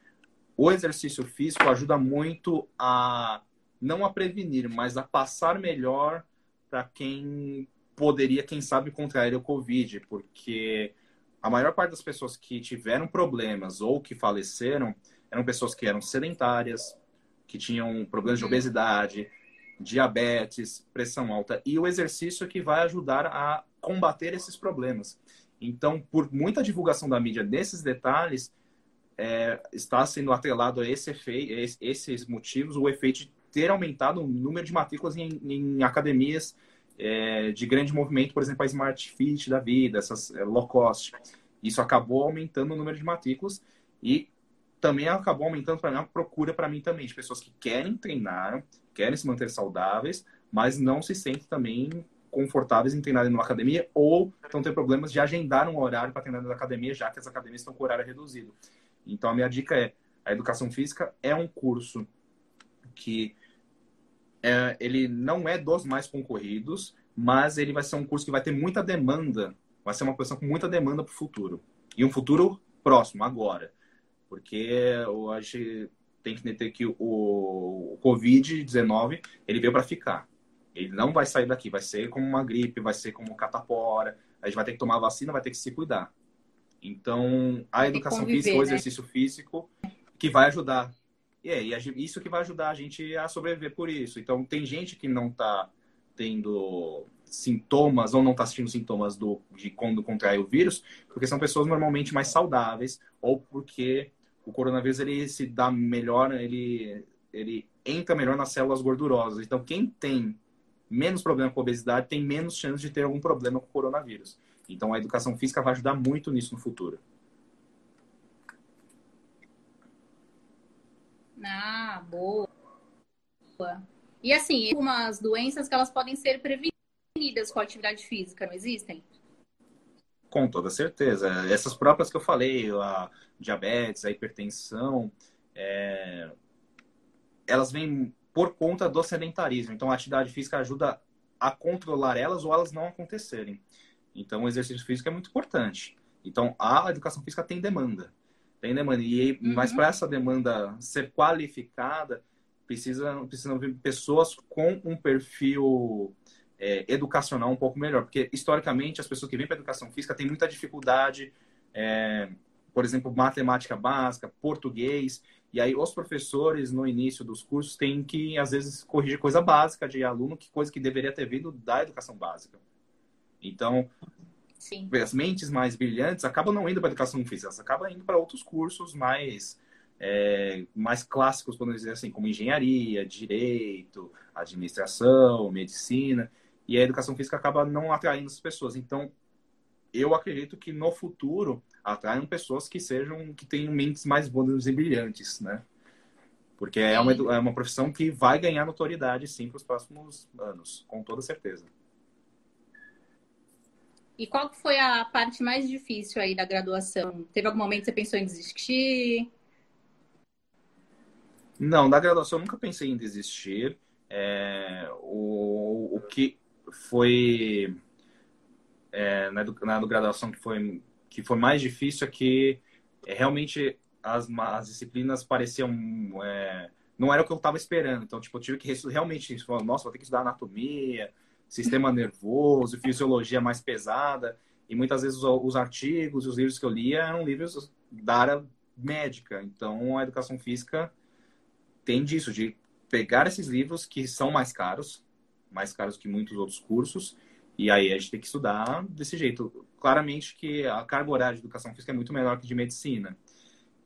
o exercício físico ajuda muito a não a prevenir, mas a passar melhor para quem poderia, quem sabe, contrair o Covid. Porque a maior parte das pessoas que tiveram problemas ou que faleceram eram pessoas que eram sedentárias, que tinham problemas de uhum. obesidade, diabetes, pressão alta. E o exercício é que vai ajudar a combater esses problemas. Então, por muita divulgação da mídia desses detalhes, é, está sendo atrelado a esse efeito, esses motivos, o efeito de ter aumentado o número de matrículas em, em academias é, de grande movimento, por exemplo, a Smart Fit da vida, essas é, low cost. Isso acabou aumentando o número de matrículas e também acabou aumentando para mim a procura para mim também de pessoas que querem treinar, querem se manter saudáveis, mas não se sentem também confortáveis em treinar numa academia ou estão tendo problemas de agendar um horário para treinar na academia, já que as academias estão com horário reduzido. Então a minha dica é, a educação física é um curso que é, ele não é dos mais concorridos, mas ele vai ser um curso que vai ter muita demanda, vai ser uma profissão com muita demanda para o futuro. E um futuro próximo, agora. Porque acho tem que entender que o, o Covid-19 ele veio para ficar. Ele não vai sair daqui, vai ser como uma gripe, vai ser como catapora. A gente vai ter que tomar vacina, vai ter que se cuidar. Então, a educação conviver, física, o né? exercício físico, que vai ajudar. E é isso que vai ajudar a gente a sobreviver por isso. Então, tem gente que não está tendo sintomas ou não está sentindo sintomas do, de quando contrai o vírus, porque são pessoas normalmente mais saudáveis ou porque o coronavírus ele se dá melhor, ele, ele entra melhor nas células gordurosas. Então, quem tem menos problema com obesidade tem menos chance de ter algum problema com o coronavírus. Então, a educação física vai ajudar muito nisso no futuro. Ah, boa. E assim, algumas doenças que elas podem ser prevenidas com a atividade física, não existem? Com toda certeza. Essas próprias que eu falei, a diabetes, a hipertensão, é... elas vêm por conta do sedentarismo. Então, a atividade física ajuda a controlar elas ou elas não acontecerem. Então, o exercício físico é muito importante. Então, a educação física tem demanda. Tem demanda. E, uhum. Mas para essa demanda ser qualificada, precisa, precisam vir pessoas com um perfil é, educacional um pouco melhor. Porque, historicamente, as pessoas que vêm para a educação física têm muita dificuldade, é, por exemplo, matemática básica, português. E aí os professores, no início dos cursos, têm que, às vezes, corrigir coisa básica de aluno, que coisa que deveria ter vindo da educação básica. Então, Sim. as mentes mais brilhantes acabam não indo para a educação física, elas acabam indo para outros cursos mais, é, mais clássicos, podemos dizer assim, como engenharia, direito, administração, medicina. E a educação física acaba não atraindo essas pessoas. Então, eu acredito que no futuro atraiam pessoas que sejam que tenham mentes mais boas e brilhantes, né? Porque é uma, é uma profissão que vai ganhar notoriedade sim para os próximos anos, com toda certeza. E qual foi a parte mais difícil aí da graduação? Teve algum momento que você pensou em desistir? Não, da graduação eu nunca pensei em desistir. É, o, o que foi é, na, na graduação que foi, que foi mais difícil é que é, realmente as, as disciplinas pareciam. É, não era o que eu estava esperando. Então, tipo, eu tive que realmente. Nossa, vou ter que estudar anatomia, sistema nervoso, fisiologia mais pesada. E muitas vezes os, os artigos e os livros que eu lia eram livros da área médica. Então, a educação física tem disso, de pegar esses livros que são mais caros, mais caros que muitos outros cursos, e aí a gente tem que estudar desse jeito. Claramente que a carga horária de educação física é muito menor que de medicina.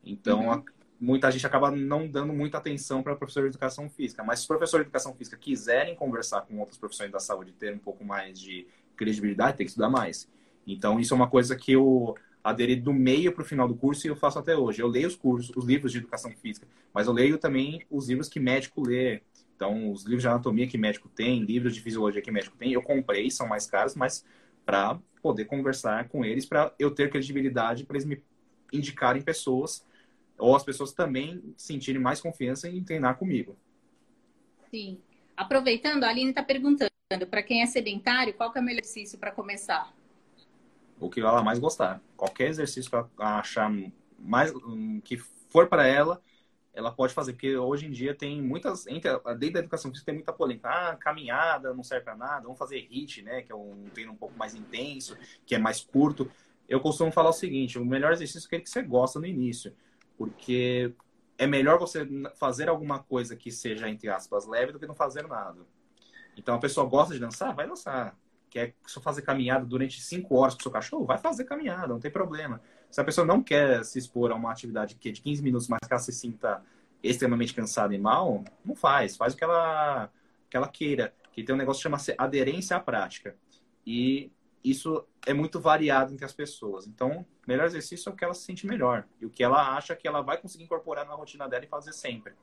Então, uhum. Muita gente acaba não dando muita atenção para professor de educação física. Mas se os professores de educação física quiserem conversar com outros profissionais da saúde, ter um pouco mais de credibilidade, tem que estudar mais. Então, isso é uma coisa que eu aderi do meio para o final do curso e eu faço até hoje. Eu leio os cursos, os livros de educação física, mas eu leio também os livros que médico lê. Então, os livros de anatomia que médico tem, livros de fisiologia que médico tem, eu comprei, são mais caros, mas para poder conversar com eles, para eu ter credibilidade, para eles me indicarem pessoas ou as pessoas também sentirem mais confiança em treinar comigo. Sim. Aproveitando, a Aline está perguntando, para quem é sedentário, qual é o melhor exercício para começar? O que ela mais gostar. Qualquer exercício que ela achar mais que for para ela, ela pode fazer, porque hoje em dia tem muitas, entre a, dentro da educação física tem muita polêmica. Ah, caminhada não serve para nada, vamos fazer HIIT, né, que é um treino um pouco mais intenso, que é mais curto. Eu costumo falar o seguinte, o melhor exercício é aquele que você gosta no início porque é melhor você fazer alguma coisa que seja, entre aspas, leve do que não fazer nada. Então, a pessoa gosta de dançar, vai dançar. Quer só fazer caminhada durante cinco horas com o seu cachorro? Vai fazer caminhada, não tem problema. Se a pessoa não quer se expor a uma atividade que é de 15 minutos, mas que ela se sinta extremamente cansada e mal, não faz. Faz o que ela, que ela queira. Que tem um negócio que chama-se aderência à prática. E isso é muito variado entre as pessoas. Então, o melhor exercício é o que ela se sente melhor e o que ela acha que ela vai conseguir incorporar na rotina dela e fazer sempre.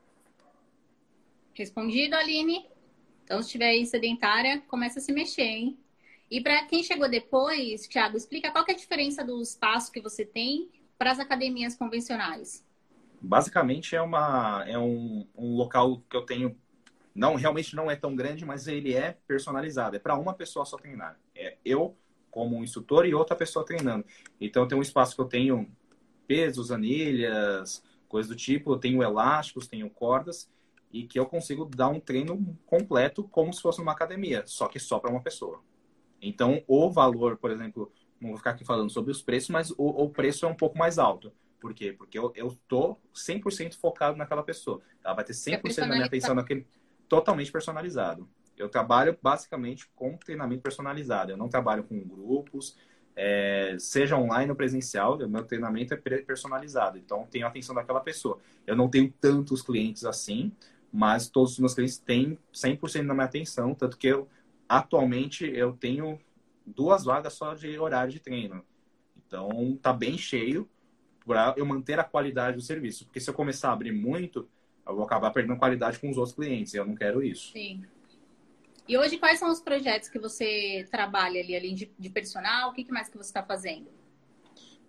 Respondido, Aline. Então, se estiver aí sedentária, começa a se mexer, hein? E para quem chegou depois, Thiago, explica qual é a diferença do espaço que você tem para as academias convencionais. Basicamente é uma é um, um local que eu tenho não realmente não é tão grande, mas ele é personalizado. É para uma pessoa só treinar. É eu como um instrutor e outra pessoa treinando. Então, tem um espaço que eu tenho pesos, anilhas, coisas do tipo, eu tenho elásticos, tenho cordas, e que eu consigo dar um treino completo como se fosse uma academia, só que só para uma pessoa. Então, o valor, por exemplo, não vou ficar aqui falando sobre os preços, mas o, o preço é um pouco mais alto. Por quê? Porque eu, eu tô 100% focado naquela pessoa. Ela vai ter 100% da minha atenção naquele totalmente personalizado. Eu trabalho basicamente com treinamento personalizado. Eu não trabalho com grupos, é, seja online ou presencial, o meu treinamento é personalizado. Então, tenho a atenção daquela pessoa. Eu não tenho tantos clientes assim, mas todos os meus clientes têm 100% da minha atenção, tanto que eu, atualmente, eu tenho duas vagas só de horário de treino. Então, tá bem cheio para eu manter a qualidade do serviço. Porque se eu começar a abrir muito, eu vou acabar perdendo qualidade com os outros clientes. E eu não quero isso. Sim. E hoje, quais são os projetos que você trabalha ali, além de, de personal? O que, que mais que você está fazendo?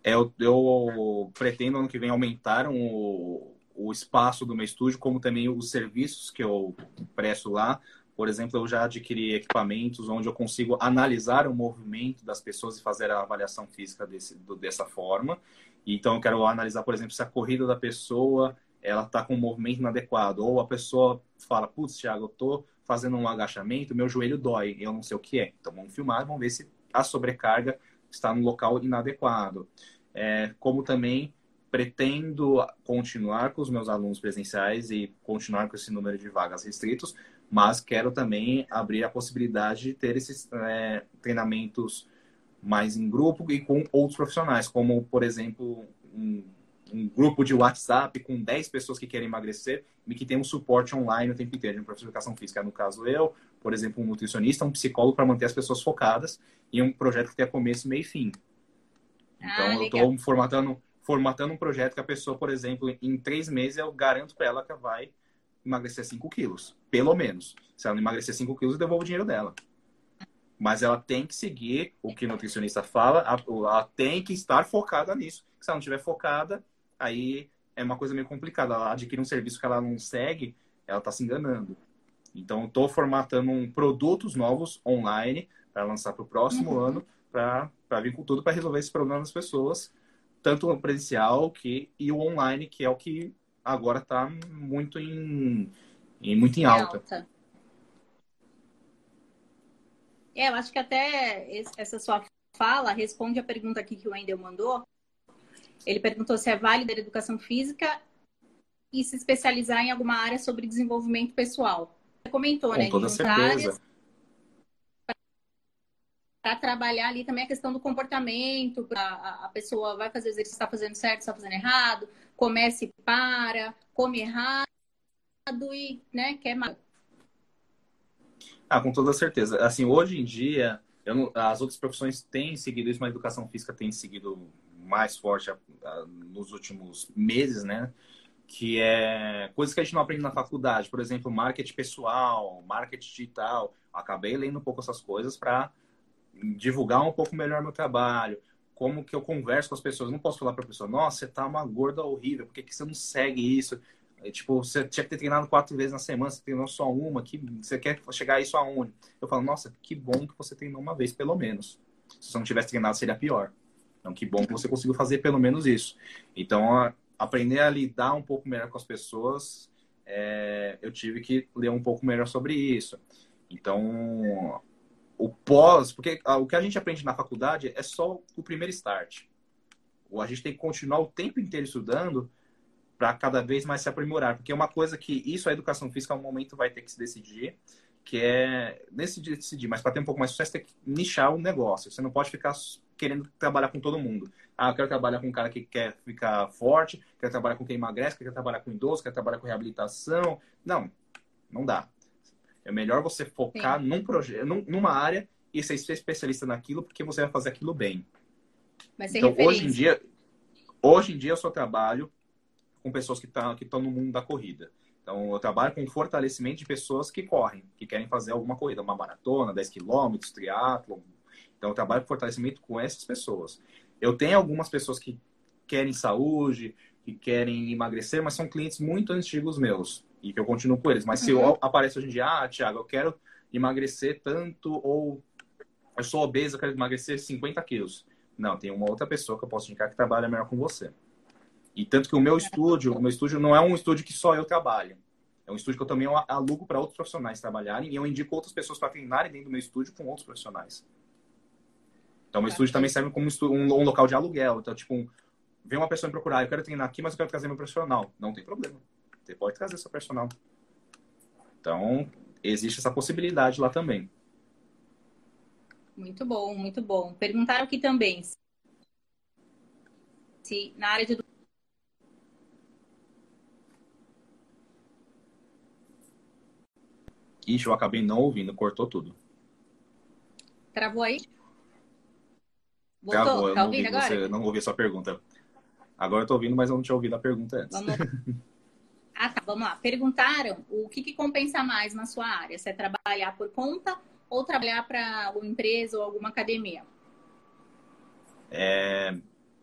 É, eu, eu, pretendo ano que vem aumentar o, o espaço do meu estúdio, como também os serviços que eu presto lá. Por exemplo, eu já adquiri equipamentos onde eu consigo analisar o movimento das pessoas e fazer a avaliação física desse, do, dessa forma. Então, eu quero analisar, por exemplo, se a corrida da pessoa ela está com um movimento inadequado. Ou a pessoa fala, putz, Thiago, eu tô fazendo um agachamento, meu joelho dói, eu não sei o que é. Então vamos filmar, vamos ver se a sobrecarga está no local inadequado. É, como também pretendo continuar com os meus alunos presenciais e continuar com esse número de vagas restritos, mas quero também abrir a possibilidade de ter esses é, treinamentos mais em grupo e com outros profissionais, como, por exemplo, um, um, grupo de WhatsApp com 10 pessoas que querem emagrecer e que tem um suporte online o tempo inteiro, de um professor de educação física, no caso eu, por exemplo, um nutricionista, um psicólogo para manter as pessoas focadas em um projeto que tenha começo, meio e fim. Então, ah, eu estou formatando formatando um projeto que a pessoa, por exemplo, em três meses eu garanto para ela que ela vai emagrecer 5 quilos, pelo menos. Se ela não emagrecer 5 quilos, eu devolvo o dinheiro dela. Mas ela tem que seguir o que o nutricionista fala, ela tem que estar focada nisso. Se ela não estiver focada, aí é uma coisa meio complicada. Ela adquire um serviço que ela não segue, ela está se enganando. Então, estou formatando um, produtos novos online para lançar para o próximo uhum. ano, para vir com tudo para resolver esse problema das pessoas tanto o presencial que, e o online, que é o que agora está muito em, em, muito em alta. alta. É, eu acho que até essa sua fala responde a pergunta aqui que o Wendel mandou. Ele perguntou se é válido a educação física e se especializar em alguma área sobre desenvolvimento pessoal. Você comentou, Com né? Toda certeza. Para trabalhar ali também a questão do comportamento, a, a pessoa vai fazer exercício, está fazendo certo, está fazendo errado, comece e para, come errado e né, quer mais. Ah, com toda certeza. Assim, hoje em dia, não, as outras profissões têm seguido isso, mas a educação física tem seguido mais forte nos últimos meses, né? Que é coisas que a gente não aprende na faculdade. Por exemplo, marketing pessoal, marketing digital. Acabei lendo um pouco essas coisas para divulgar um pouco melhor meu trabalho, como que eu converso com as pessoas. Não posso falar para a pessoa, nossa, você tá uma gorda horrível, por que, que você não segue isso? É, tipo, você tinha que ter treinado quatro vezes na semana, você treinou só uma, que você quer chegar a isso aonde? Eu falo, nossa, que bom que você treinou uma vez, pelo menos. Se você não tivesse treinado, seria pior. Então, que bom que você conseguiu fazer pelo menos isso. Então, a, aprender a lidar um pouco melhor com as pessoas, é, eu tive que ler um pouco melhor sobre isso. Então, o pós, porque o que a gente aprende na faculdade é só o primeiro start. A gente tem que continuar o tempo inteiro estudando para cada vez mais se aprimorar, porque é uma coisa que isso a educação física um momento vai ter que se decidir, que é nesse dia decidir, mas para ter um pouco mais de sucesso tem que nichar o negócio. Você não pode ficar querendo trabalhar com todo mundo. Ah, eu quero trabalhar com um cara que quer ficar forte, quer trabalhar com quem emagrece, quer trabalhar com idoso, quer trabalhar com reabilitação. Não, não dá. É melhor você focar Sim. num projeto, numa área e ser especialista naquilo, porque você vai fazer aquilo bem. então, hoje em dia, hoje em dia eu só trabalho com pessoas que estão que no mundo da corrida. Então, eu trabalho com fortalecimento de pessoas que correm, que querem fazer alguma corrida, uma maratona, 10 quilômetros, triatlo. Então, eu trabalho com fortalecimento com essas pessoas. Eu tenho algumas pessoas que querem saúde, que querem emagrecer, mas são clientes muito antigos meus e que eu continuo com eles. Mas se eu uhum. apareço hoje em dia, ah, Thiago, eu quero emagrecer tanto, ou eu sou obeso, eu quero emagrecer 50 quilos. Não, tem uma outra pessoa que eu posso indicar que trabalha melhor com você. E tanto que o meu estúdio, o meu estúdio não é um estúdio que só eu trabalho. É um estúdio que eu também alugo para outros profissionais trabalharem e eu indico outras pessoas para treinarem dentro do meu estúdio com outros profissionais. Então, o estúdio também serve como um, um local de aluguel. Então, tipo, um, vem uma pessoa me procurar, eu quero treinar aqui, mas eu quero trazer meu profissional. Não tem problema. Você pode trazer seu personal. Então, existe essa possibilidade lá também. Muito bom, muito bom. Perguntaram aqui também se na área de Ixi, eu acabei não ouvindo, cortou tudo. Travou aí? Voltou? Travou, eu tá não, ouvi agora? Você, não ouvi a sua pergunta. Agora eu tô ouvindo, mas eu não tinha ouvido a pergunta antes. Vamos... [LAUGHS] Ah, tá, vamos lá. Perguntaram o que, que compensa mais na sua área? Se é trabalhar por conta ou trabalhar para alguma empresa ou alguma academia? É,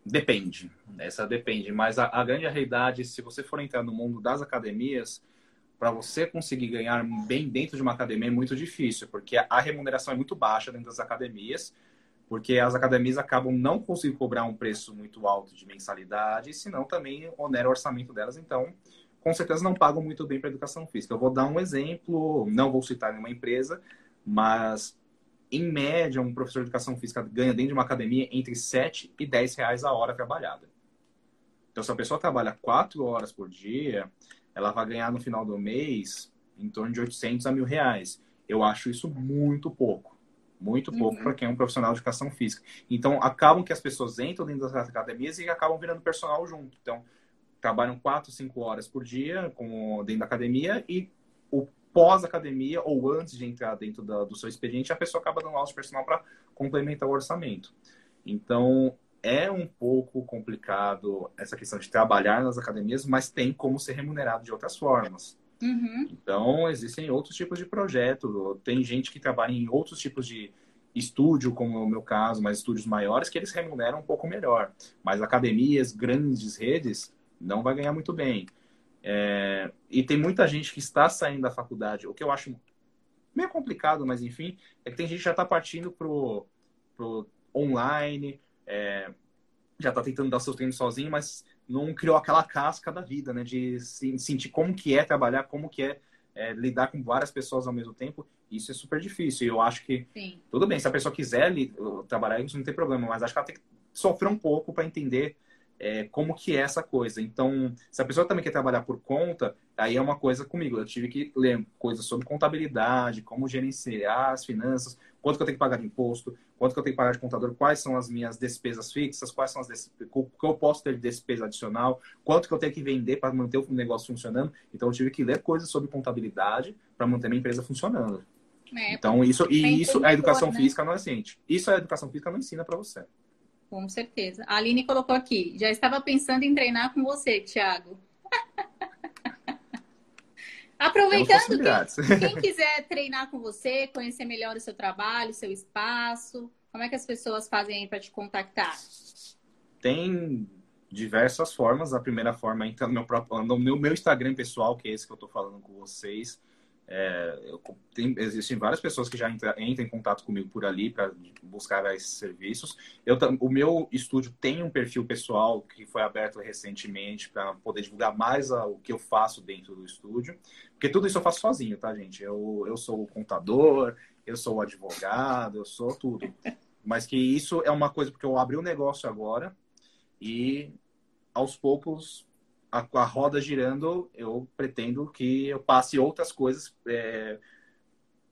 depende. Essa depende. Mas a, a, grande realidade, se você for entrar no mundo das academias, para você conseguir ganhar bem dentro de uma academia é muito difícil, porque a, a remuneração é muito baixa dentro das academias, porque as academias acabam não conseguindo cobrar um preço muito alto de mensalidade, senão também onera o orçamento delas. Então, com certeza não pagam muito bem para educação física. Eu vou dar um exemplo, não vou citar nenhuma empresa, mas em média, um professor de educação física ganha dentro de uma academia entre 7 e 10 reais a hora trabalhada. Então, se a pessoa trabalha quatro horas por dia, ela vai ganhar no final do mês em torno de 800 a mil reais. Eu acho isso muito pouco. Muito pouco uhum. para quem é um profissional de educação física. Então, acabam que as pessoas entram dentro das academias e acabam virando personal junto. Então, trabalham quatro, cinco horas por dia com, dentro da academia e o pós-academia ou antes de entrar dentro da, do seu expediente, a pessoa acaba dando aula de personal para complementar o orçamento. Então, é um pouco complicado essa questão de trabalhar nas academias, mas tem como ser remunerado de outras formas. Uhum. Então, existem outros tipos de projeto. Tem gente que trabalha em outros tipos de estúdio, como no meu caso, mas estúdios maiores, que eles remuneram um pouco melhor. Mas academias, grandes redes, não vai ganhar muito bem. É... E tem muita gente que está saindo da faculdade, o que eu acho meio complicado, mas enfim, é que tem gente que já está partindo pro, pro online, é... já está tentando dar seus treinos sozinho, mas não criou aquela casca da vida, né? De sentir como que é trabalhar, como que é, é lidar com várias pessoas ao mesmo tempo. Isso é super difícil. E eu acho que Sim. tudo bem, se a pessoa quiser trabalhar isso não tem problema, mas acho que ela tem que sofrer um pouco para entender é, como que é essa coisa. Então, se a pessoa também quer trabalhar por conta, aí é uma coisa comigo. Eu tive que ler coisas sobre contabilidade, como gerenciar as finanças, quanto que eu tenho que pagar de imposto, quanto que eu tenho que pagar de contador, quais são as minhas despesas fixas, quais são as despesas, o que eu posso ter de despesa adicional, quanto que eu tenho que vender para manter o negócio funcionando. Então, eu tive que ler coisas sobre contabilidade para manter minha empresa funcionando. É, então, isso, e isso a educação né? física não é ciente. Isso a educação física não ensina para você. Com certeza. A Aline colocou aqui. Já estava pensando em treinar com você, Thiago. Aproveitando, quem, [LAUGHS] quem quiser treinar com você, conhecer melhor o seu trabalho, o seu espaço, como é que as pessoas fazem aí para te contactar? Tem diversas formas. A primeira forma é entrar no meu, próprio, no meu Instagram pessoal, que é esse que eu estou falando com vocês. É, eu, tem, existem várias pessoas que já entra, entram em contato comigo por ali para buscar esses serviços. Eu, o meu estúdio tem um perfil pessoal que foi aberto recentemente para poder divulgar mais a, o que eu faço dentro do estúdio. Porque tudo isso eu faço sozinho, tá, gente? Eu, eu sou o contador, eu sou o advogado, eu sou tudo. Mas que isso é uma coisa porque eu abri um negócio agora e aos poucos a, a, roda girando, eu pretendo que eu passe outras coisas é,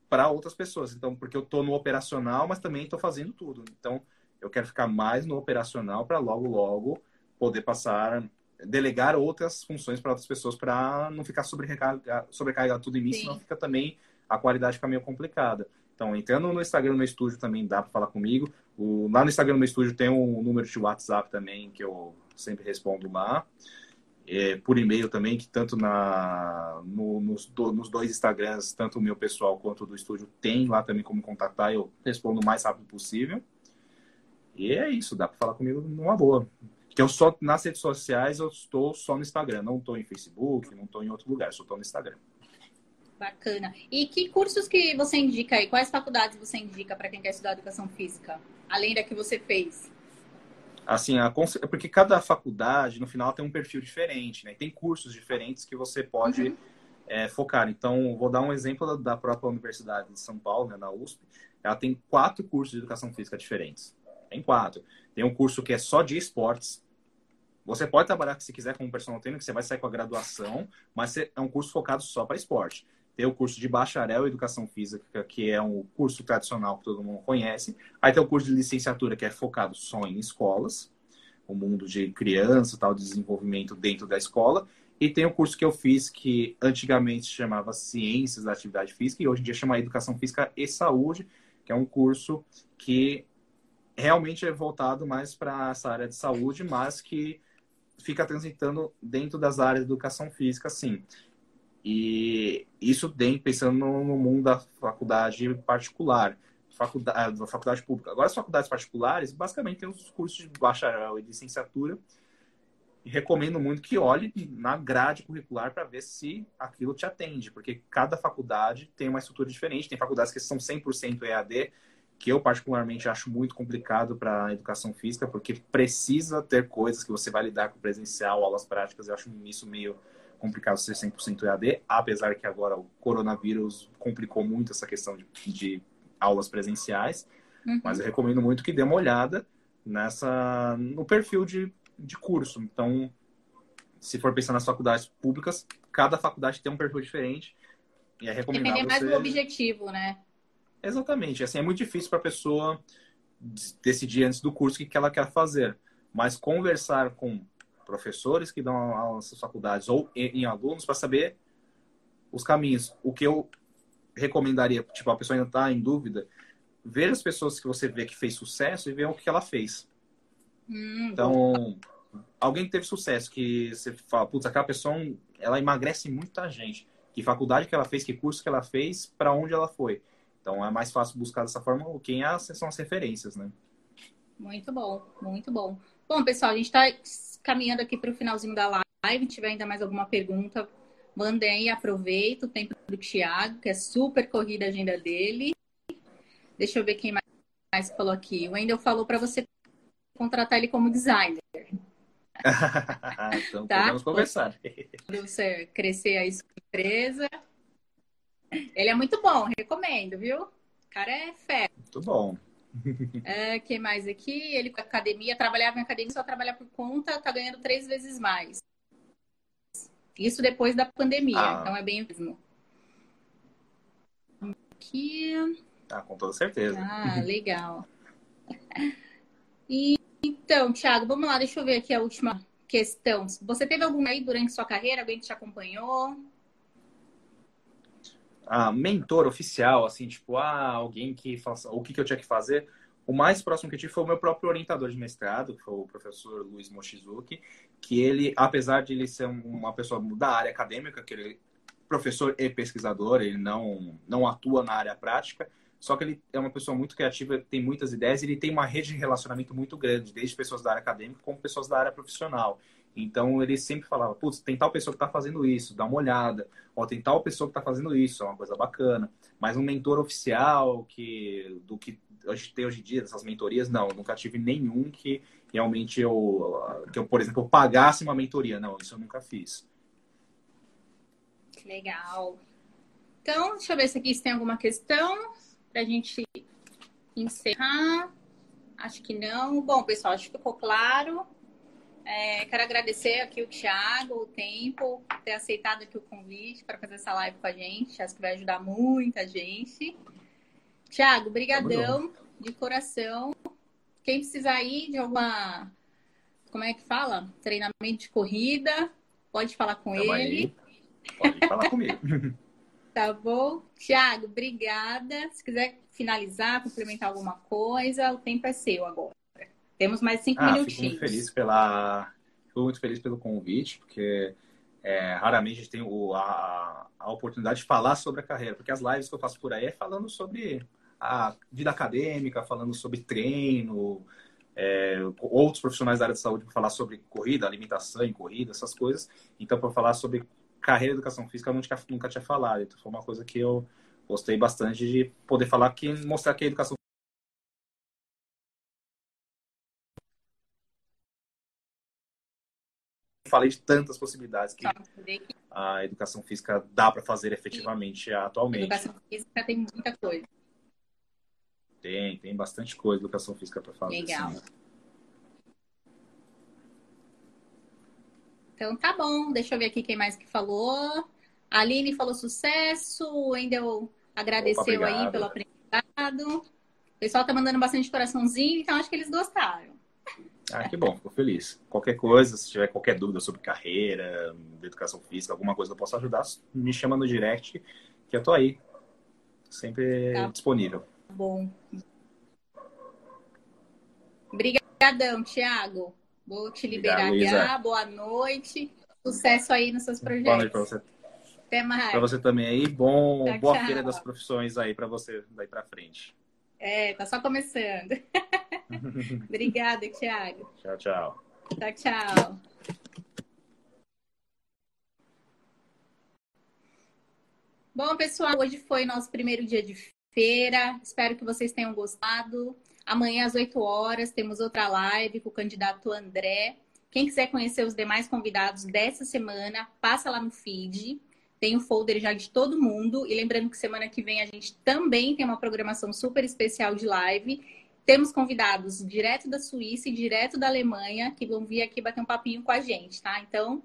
para outras pessoas. Então, porque eu estou no operacional, mas também estou fazendo tudo. Então, eu quero ficar mais no operacional para logo, logo poder passar, delegar outras funções para outras pessoas para não ficar sobrecarregado, sobrecarregado tudo em mim, Sim. senão fica também a qualidade fica meio complicada. Então, entrando no Instagram, no estúdio também dá para falar comigo. O, lá no Instagram, no estúdio, tem um número de WhatsApp também que eu sempre respondo lá é, por e-mail também, que tanto na, no, nos, do, nos, dois Instagrams, tanto o meu pessoal quanto o do estúdio, tem lá também como contatar. Eu respondo o mais rápido possível. E é isso, dá para falar comigo numa boa. Que eu só nas redes sociais eu estou só no Instagram, não estou em Facebook, não estou em outro lugar, só estou no Instagram. Bacana. E que cursos que você indica aí? Quais faculdades você indica para quem quer estudar educação física? Além da que você fez? Assim, a, porque cada faculdade, no final, tem um perfil diferente, né? Tem cursos diferentes que você pode uhum. é, focar. Então, vou dar um exemplo da própria Universidade de São Paulo, né, na USP. Ela tem quatro cursos de educação física diferentes. Tem quatro. Tem um curso que é só de esportes. Você pode trabalhar se quiser como personal trainer, que você vai sair com a graduação, mas é um curso focado só para esporte. Tem o curso de bacharel em educação física, que é um curso tradicional que todo mundo conhece. Aí tem o curso de licenciatura, que é focado só em escolas, o mundo de criança, tal, desenvolvimento dentro da escola. E tem o curso que eu fiz que antigamente chamava Ciências da Atividade Física e hoje em dia chama Educação Física e Saúde, que é um curso que realmente é voltado mais para essa área de saúde, mas que fica transitando dentro das áreas de educação física, sim. E isso tem pensando no mundo da faculdade particular, faculdade, da faculdade pública. Agora, as faculdades particulares, basicamente, tem os cursos de bacharel e licenciatura. E recomendo muito que olhe na grade curricular para ver se aquilo te atende, porque cada faculdade tem uma estrutura diferente. Tem faculdades que são 100% EAD, que eu particularmente acho muito complicado para a educação física, porque precisa ter coisas que você vai lidar com presencial, aulas práticas. Eu acho isso meio complicado ser 100% EAD, apesar que agora o coronavírus complicou muito essa questão de, de aulas presenciais. Uhum. Mas eu recomendo muito que dê uma olhada nessa no perfil de, de curso. Então, se for pensar nas faculdades públicas, cada faculdade tem um perfil diferente. E é recomendável Depender mais você... do objetivo, né? Exatamente. Assim, é muito difícil para a pessoa decidir antes do curso o que ela quer fazer. Mas conversar com professores que dão aulas nas faculdades ou em, em alunos para saber os caminhos. O que eu recomendaria, tipo, a pessoa ainda está em dúvida, ver as pessoas que você vê que fez sucesso e ver o que ela fez. Hum, então, alguém que teve sucesso, que você fala, putz, aquela pessoa, ela emagrece muita gente. Que faculdade que ela fez, que curso que ela fez, para onde ela foi. Então, é mais fácil buscar dessa forma quem é, são as referências, né? Muito bom, muito bom. Bom, pessoal, a gente está caminhando aqui para o finalzinho da live. Se tiver ainda mais alguma pergunta, mandem aproveita o tempo do Thiago, que é super corrida a agenda dele. Deixa eu ver quem mais falou aqui. O Wendel falou para você contratar ele como designer. [LAUGHS] então, tá? podemos conversar. Quando você crescer aí sua empresa. Ele é muito bom, recomendo, viu? O cara é fé. Muito bom. [LAUGHS] É, que mais aqui? Ele com academia, trabalhava em academia, só trabalhar por conta, tá ganhando três vezes mais. Isso depois da pandemia, ah. então é bem mesmo. Aqui. Ah, com toda certeza. Ah, [LAUGHS] legal. E, então, Thiago, vamos lá, deixa eu ver aqui a última questão. Você teve algum aí durante sua carreira? Alguém que te acompanhou? Ah, mentor oficial, assim, tipo, ah, alguém que faça o que, que eu tinha que fazer. O mais próximo que eu tive foi o meu próprio orientador de mestrado, que foi o professor Luiz Mochizuki, que ele, apesar de ele ser uma pessoa da área acadêmica, que ele é professor e pesquisador, ele não, não atua na área prática, só que ele é uma pessoa muito criativa, tem muitas ideias ele tem uma rede de relacionamento muito grande, desde pessoas da área acadêmica como pessoas da área profissional. Então ele sempre falava, putz, tem tal pessoa que está fazendo isso, dá uma olhada. Ó, tem tal pessoa que está fazendo isso, é uma coisa bacana. Mas um mentor oficial que do que a gente tem hoje em dia, dessas mentorias, não, nunca tive nenhum que realmente eu, que eu, por exemplo, pagasse uma mentoria. Não, isso eu nunca fiz. Legal. Então, deixa eu ver se aqui se tem alguma questão para a gente encerrar. Acho que não. Bom, pessoal, acho que ficou claro. É, quero agradecer aqui o Thiago, o tempo, ter aceitado aqui o convite para fazer essa live com a gente. Acho que vai ajudar muita gente. Thiago, brigadão de coração. Quem precisar ir de alguma, como é que fala? Treinamento de corrida, pode falar com Tamo ele. Aí. Pode falar comigo. [LAUGHS] [LAUGHS] Tá bom? Tiago, obrigada. Se quiser finalizar, complementar alguma coisa, o tempo é seu agora. Temos mais cinco ah, minutinhos. Fico muito feliz pela. Fico muito feliz pelo convite, porque é, raramente a gente tem o, a, a oportunidade de falar sobre a carreira, porque as lives que eu faço por aí é falando sobre a vida acadêmica, falando sobre treino, é, outros profissionais da área de saúde para falar sobre corrida, alimentação em corrida, essas coisas. Então, para falar sobre carreira de educação física eu nunca, nunca tinha falado. Então foi uma coisa que eu gostei bastante de poder falar, que mostrar que a educação falei de tantas possibilidades que a educação física dá para fazer efetivamente atualmente. A educação física tem muita coisa. Tem, tem bastante coisa educação física para fazer. Legal. Assim. Então tá bom, deixa eu ver aqui quem mais que falou. A Aline falou sucesso, o Wendel agradeceu Opa, aí pelo aprendizado. O pessoal tá mandando bastante coraçãozinho, então acho que eles gostaram. Ah, que bom, fico feliz. Qualquer coisa, se tiver qualquer dúvida sobre carreira, educação física, alguma coisa que eu possa ajudar, me chama no direct, que eu tô aí. Sempre tá disponível. Bom. Obrigadão, Thiago. Vou te liberar já. Boa noite. Sucesso aí nos seus projetos. Boa noite para você. Até mais. Para você também aí. Bom, tchau, boa tchau. feira das profissões aí para você daí para frente. É, tá só começando. [LAUGHS] [LAUGHS] Obrigada, Thiago. Tchau, tchau. Tchau, tchau. Bom, pessoal, hoje foi nosso primeiro dia de feira. Espero que vocês tenham gostado. Amanhã, às 8 horas, temos outra live com o candidato André. Quem quiser conhecer os demais convidados dessa semana, passa lá no feed. Tem o folder já de todo mundo. E lembrando que semana que vem a gente também tem uma programação super especial de live. Temos convidados direto da Suíça e direto da Alemanha que vão vir aqui bater um papinho com a gente, tá? Então,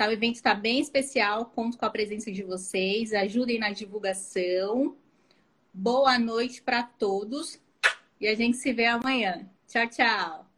Tá, o evento está bem especial, conto com a presença de vocês, ajudem na divulgação. Boa noite para todos e a gente se vê amanhã. Tchau, tchau.